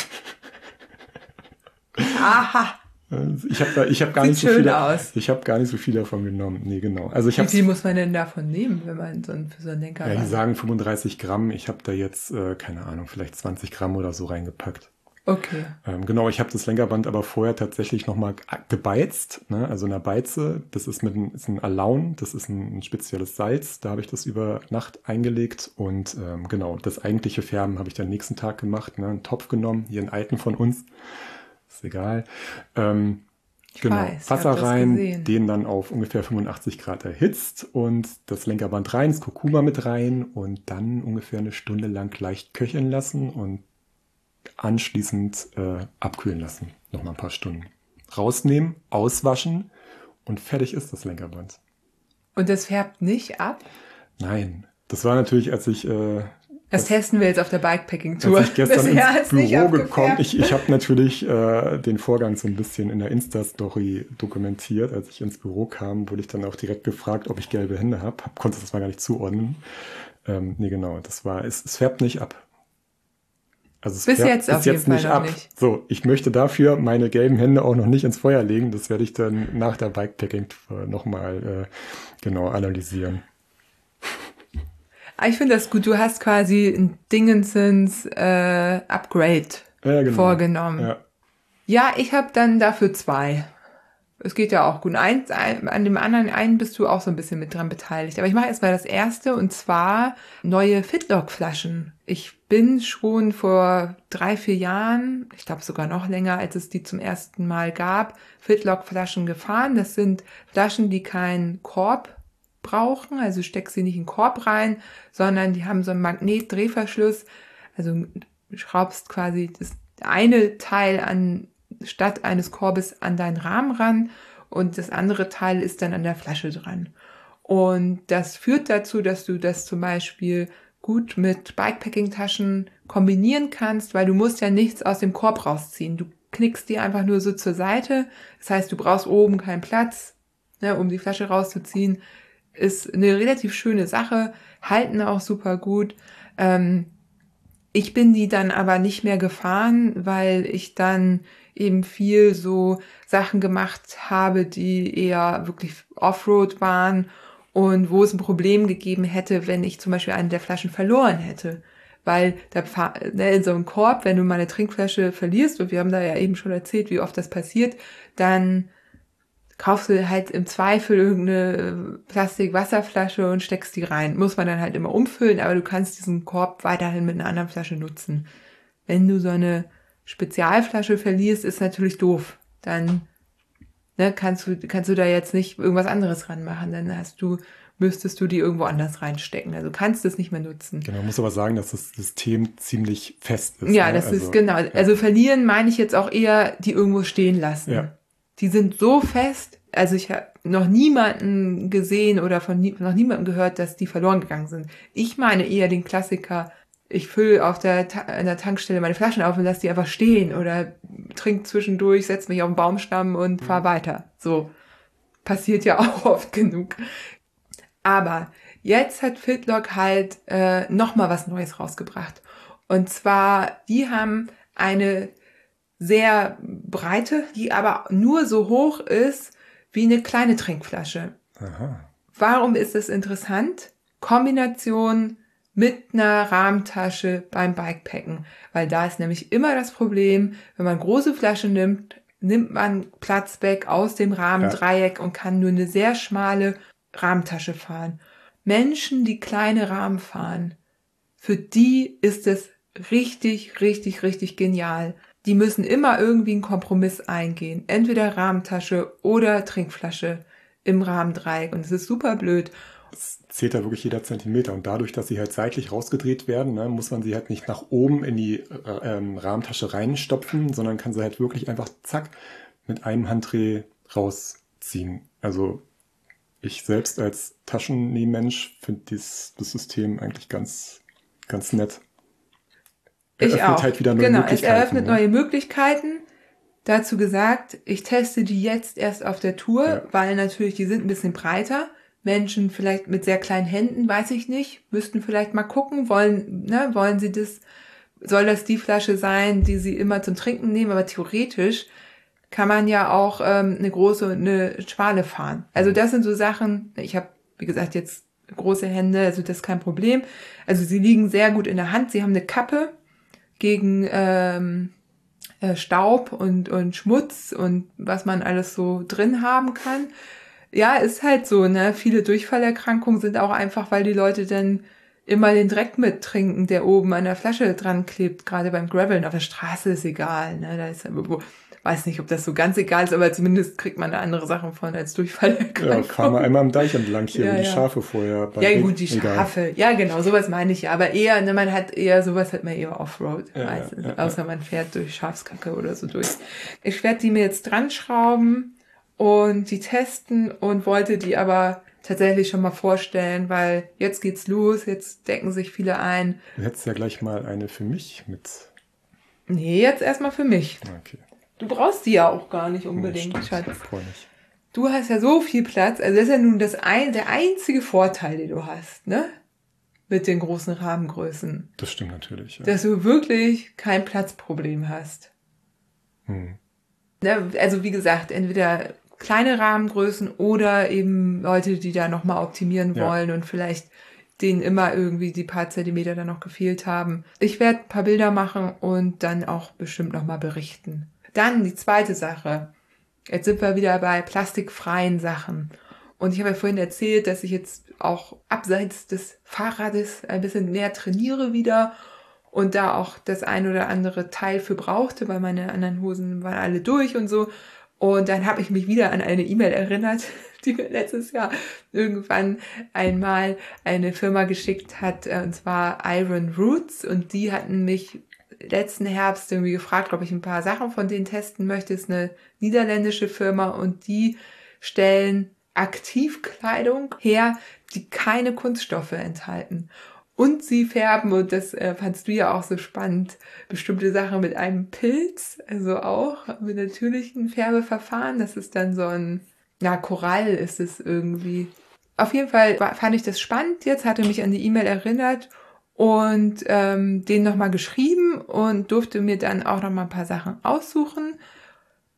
Aha. Äh, ich habe da, ich habe gar Sieht nicht so viel, aus. ich habe gar nicht so viel davon genommen. Nee, genau. Also ich Wie viel muss man denn davon nehmen, wenn man so ein, für so einen Lenker ja, die sagen 35 Gramm. Ich habe da jetzt äh, keine Ahnung, vielleicht 20 Gramm oder so reingepackt. Okay. Ähm, genau, ich habe das Lenkerband aber vorher tatsächlich nochmal gebeizt, ne? also in der Beize. Das ist mit ein, ist ein Alaun, das ist ein, ein spezielles Salz. Da habe ich das über Nacht eingelegt und ähm, genau, das eigentliche Färben habe ich dann nächsten Tag gemacht. Ne? Einen Topf genommen, hier einen alten von uns, ist egal. Ähm, genau, weiß, ich Wasser rein, gesehen. den dann auf ungefähr 85 Grad erhitzt und das Lenkerband rein, das Kurkuma mit rein und dann ungefähr eine Stunde lang leicht köcheln lassen und anschließend äh, abkühlen lassen. Nochmal ein paar Stunden. Rausnehmen, auswaschen und fertig ist das Lenkerband. Und das färbt nicht ab? Nein, das war natürlich, als ich, äh, Das testen wir jetzt auf der Bikepacking-Tour. als ich gestern ins Büro gekommen. Ich, ich habe natürlich äh, den Vorgang so ein bisschen in der Insta-Story dokumentiert. Als ich ins Büro kam, wurde ich dann auch direkt gefragt, ob ich gelbe Hände habe. Hab, konnte das mal gar nicht zuordnen. Ähm, nee, genau, das war, es, es färbt nicht ab. Also es Bis jetzt auf jeden Fall noch nicht. So, ich möchte dafür meine gelben Hände auch noch nicht ins Feuer legen. Das werde ich dann nach der Bikepacking-Tour nochmal äh, genau analysieren. Ah, Ich finde das gut. Du hast quasi ein Dingensens äh, Upgrade Ja, genau. vorgenommen. Ja. Ja, ich habe dann dafür zwei. Es geht ja auch gut. Eins, ein, an dem anderen einen bist du auch so ein bisschen mit dran beteiligt. Aber ich mache erstmal das erste und zwar neue Fitlock-Flaschen. Ich bin schon vor drei, vier Jahren, ich glaube sogar noch länger, als es die zum ersten Mal gab, Fitlock-Flaschen gefahren. Das sind Flaschen, die keinen Korb brauchen. Also du steckst sie nicht in den Korb rein, sondern die haben so einen Magnetdrehverschluss. Also schraubst quasi das eine Teil an statt eines Korbes an deinen Rahmen ran und das andere Teil ist dann an der Flasche dran. Und das führt dazu, dass du das zum Beispiel gut mit Bikepacking-Taschen kombinieren kannst, weil du musst ja nichts aus dem Korb rausziehen. Du knickst die einfach nur so zur Seite. Das heißt, du brauchst oben keinen Platz, ne, um die Flasche rauszuziehen. Ist eine relativ schöne Sache, halten auch super gut. Ähm, ich bin die dann aber nicht mehr gefahren, weil ich dann eben viel so Sachen gemacht habe, die eher wirklich Offroad waren und wo es ein Problem gegeben hätte, wenn ich zum Beispiel eine der Flaschen verloren hätte. Weil da ne, in so einem Korb, wenn du mal eine Trinkflasche verlierst, und wir haben da ja eben schon erzählt, wie oft das passiert, dann kaufst du halt im Zweifel irgendeine Plastik-Wasserflasche und steckst die rein. Muss man dann halt immer umfüllen, aber du kannst diesen Korb weiterhin mit einer anderen Flasche nutzen. Wenn du so eine Spezialflasche verlierst, ist natürlich doof. Dann ne, kannst du kannst du da jetzt nicht irgendwas anderes ranmachen. Dann hast du müsstest du die irgendwo anders reinstecken. Also kannst du es nicht mehr nutzen. Genau, man muss aber sagen, dass das System ziemlich fest ist. Ja, ne? das Also, ist genau. Also verlieren meine ich jetzt auch eher, die irgendwo stehen lassen. Ja. Die sind so fest. Also ich habe noch niemanden gesehen oder von nie, noch niemandem gehört, dass die verloren gegangen sind. Ich meine eher den Klassiker. Ich fülle auf der, an der Tankstelle meine Flaschen auf und lasse die einfach stehen oder trink zwischendurch, setze mich auf den Baumstamm und Mhm. fahr weiter. So passiert ja [laughs] auch oft genug. Aber jetzt hat Fitlock halt äh, noch mal was Neues rausgebracht. Und zwar, die haben eine sehr breite, die aber nur so hoch ist wie eine kleine Trinkflasche. Aha. Warum ist es interessant? Kombination mit einer Rahmentasche beim Bikepacken. Weil da ist nämlich immer das Problem, wenn man große Flaschen nimmt, nimmt man Platz weg aus dem Rahmendreieck und kann nur eine sehr schmale Rahmentasche fahren. Menschen, die kleine Rahmen fahren, für die ist es richtig, richtig, richtig genial. Die müssen immer irgendwie einen Kompromiss eingehen. Entweder Rahmentasche oder Trinkflasche im Rahmendreieck. Und es ist super blöd. Es zählt da wirklich jeder Zentimeter. Und dadurch, dass sie halt seitlich rausgedreht werden, ne, muss man sie halt nicht nach oben in die äh, ähm, Rahmentasche reinstopfen, sondern kann sie halt wirklich einfach zack mit einem Handdreh rausziehen. Also ich selbst als Taschennähmensch finde das System eigentlich ganz, ganz nett. Ich Eröffnet auch. halt wieder neue genau, es Möglichkeiten. eröffnet ne? neue Möglichkeiten. Dazu gesagt, ich teste die jetzt erst auf der Tour, Ja. weil natürlich die sind ein bisschen breiter. Menschen vielleicht mit sehr kleinen Händen, weiß ich nicht, müssten vielleicht mal gucken, wollen, ne, wollen sie das, soll das die Flasche sein, die sie immer zum Trinken nehmen, aber theoretisch kann man ja auch ähm, eine große und eine schmale fahren. Also das sind so Sachen, ich habe, wie gesagt, jetzt große Hände, also das ist kein Problem. Also sie liegen sehr gut in der Hand. Sie haben eine Kappe gegen ähm, äh, Staub und, und Schmutz und was man alles so drin haben kann. Ja, ist halt so, ne? Viele Durchfallerkrankungen sind auch einfach, weil die Leute dann immer den Dreck mittrinken, der oben an der Flasche dran klebt. Gerade beim Graveln auf der Straße ist egal, ne? Da ist weiß nicht, ob das so ganz egal ist, aber zumindest kriegt man da andere Sachen von als Durchfallerkrankung. Ja, fahren wir einmal am Deich entlang hier [laughs] ja, und die ja. Schafe vorher. ja gut, die Schafe. Egal. Ja, genau, sowas meine ich ja. Aber eher, ne, man hat eher, sowas hat man eher Offroad ja, meistens. Ja, außer man fährt durch Schafskacke oder so durch. Ich werde die mir jetzt dran schrauben und die testen und wollte die aber tatsächlich schon mal vorstellen, weil jetzt geht's los, jetzt decken sich viele ein. Du hättest ja gleich mal eine für mich mit. Nee, jetzt erstmal für mich. Okay. Du brauchst die ja auch gar nicht unbedingt, nee, Schatz. Du hast ja so viel Platz. Also das ist ja nun das ein, der einzige Vorteil, den du hast, ne? Mit den großen Rahmengrößen. Das stimmt natürlich. Ja. Dass du wirklich kein Platzproblem hast. Hm. Ne? Also wie gesagt, entweder kleine Rahmengrößen oder eben Leute, die da nochmal optimieren ja. wollen und vielleicht denen immer irgendwie die paar Zentimeter da noch gefehlt haben. Ich werde ein paar Bilder machen und dann auch bestimmt nochmal berichten. Dann die zweite Sache. Jetzt sind wir wieder bei plastikfreien Sachen. Und ich habe ja vorhin erzählt, dass ich jetzt auch abseits des Fahrrades ein bisschen mehr trainiere wieder und da auch das ein oder andere Teil für brauchte, weil meine anderen Hosen waren alle durch und so. Und dann habe ich mich wieder an eine E-Mail erinnert, [laughs] die mir letztes Jahr irgendwann einmal eine Firma geschickt hat, äh, und zwar Iron Roots. Und die hatten mich letzten Herbst irgendwie gefragt, ob ich ein paar Sachen von denen testen möchte. Ist eine niederländische Firma und die stellen Aktivkleidung her, die keine Kunststoffe enthalten. Und sie färben, und das äh, fandst du ja auch so spannend, bestimmte Sachen mit einem Pilz, also auch mit natürlichen Färbeverfahren. Das ist dann so ein, ja, Korall ist es irgendwie. Auf jeden Fall fand ich das spannend. Jetzt hatte mich an die E-Mail erinnert und ähm, den nochmal geschrieben und durfte mir dann auch nochmal ein paar Sachen aussuchen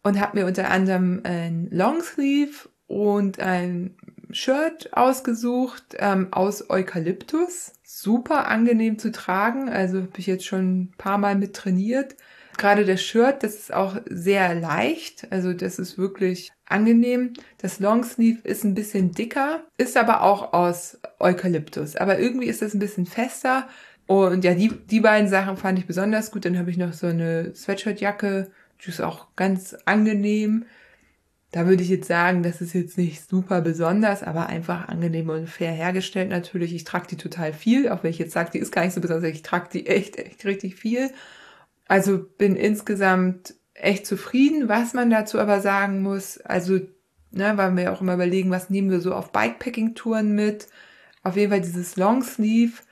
und habe mir unter anderem ein Longsleeve und ein Shirt ausgesucht ähm, aus Eukalyptus. Super angenehm zu tragen, also habe ich jetzt schon ein paar Mal mit trainiert. Gerade das Shirt, das ist auch sehr leicht, also das ist wirklich angenehm. Das Longsleeve ist ein bisschen dicker, ist aber auch aus Eukalyptus, aber irgendwie ist das ein bisschen fester. Und ja, die, die beiden Sachen fand ich besonders gut. Dann habe ich noch so eine Sweatshirtjacke, die ist auch ganz angenehm. Da würde ich jetzt sagen, das ist jetzt nicht super besonders, aber einfach angenehm und fair hergestellt natürlich. Ich trage die total viel, auch wenn ich jetzt sage, die ist gar nicht so besonders. Ich trage die echt, echt richtig viel. Also bin insgesamt echt zufrieden. Was man dazu aber sagen muss, also, ne, weil wir auch immer überlegen, was nehmen wir so auf Bikepacking-Touren mit. Auf jeden Fall dieses Longsleeve,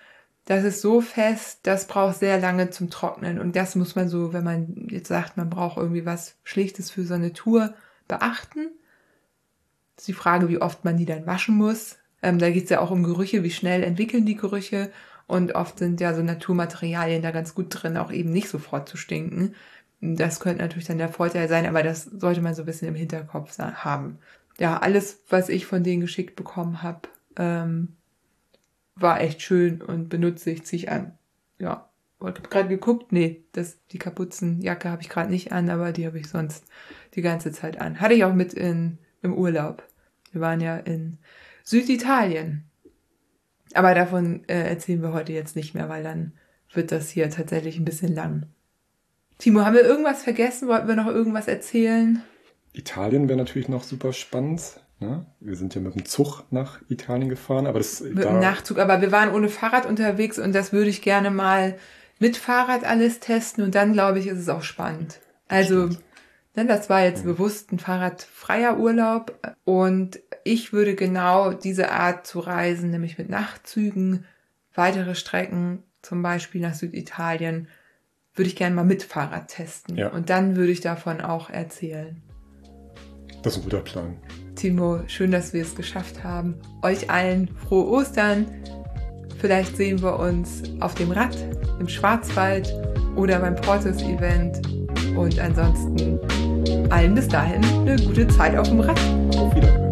das ist so fest, das braucht sehr lange zum Trocknen. Und das muss man so, wenn man jetzt sagt, man braucht irgendwie was Schlichtes für so eine Tour, beachten. Das ist die Frage, wie oft man die dann waschen muss. Ähm, da geht es ja auch um Gerüche, wie schnell entwickeln die Gerüche. Und oft sind ja so Naturmaterialien da ganz gut drin, auch eben nicht sofort zu stinken. Das könnte natürlich dann der Vorteil sein, aber das sollte man so ein bisschen im Hinterkopf haben. Ja, alles, was ich von denen geschickt bekommen habe, ähm, war echt schön und benutze ich, ziehe ich an. Ja, ich habe gerade geguckt, nee, das, die Kapuzenjacke habe ich gerade nicht an, aber die habe ich sonst die ganze Zeit an. Hatte ich auch mit in, im Urlaub. Wir waren ja in Süditalien. Aber davon äh, erzählen wir heute jetzt nicht mehr, weil dann wird das hier tatsächlich ein bisschen lang. Timo, haben wir irgendwas vergessen? Wollten wir noch irgendwas erzählen? Italien wäre natürlich noch super spannend. Ne? Wir sind ja mit dem Zug nach Italien gefahren, aber das mit dem Nachzug. Aber wir waren ohne Fahrrad unterwegs und das würde ich gerne mal mit Fahrrad alles testen und dann glaube ich, ist es auch spannend. Also. Denn das war jetzt bewusst ein fahrradfreier Urlaub und ich würde genau diese Art zu reisen, nämlich mit Nachtzügen, weitere Strecken, zum Beispiel nach Süditalien, würde ich gerne mal mit Fahrrad testen. Ja. Und dann würde ich davon auch erzählen. Das ist ein guter Plan. Timo, schön, dass wir es geschafft haben. Euch allen frohe Ostern. Vielleicht sehen wir uns auf dem Rad im Schwarzwald oder beim Portus-Event und ansonsten allen bis dahin eine gute Zeit auf dem Rad. Auf Wiedersehen.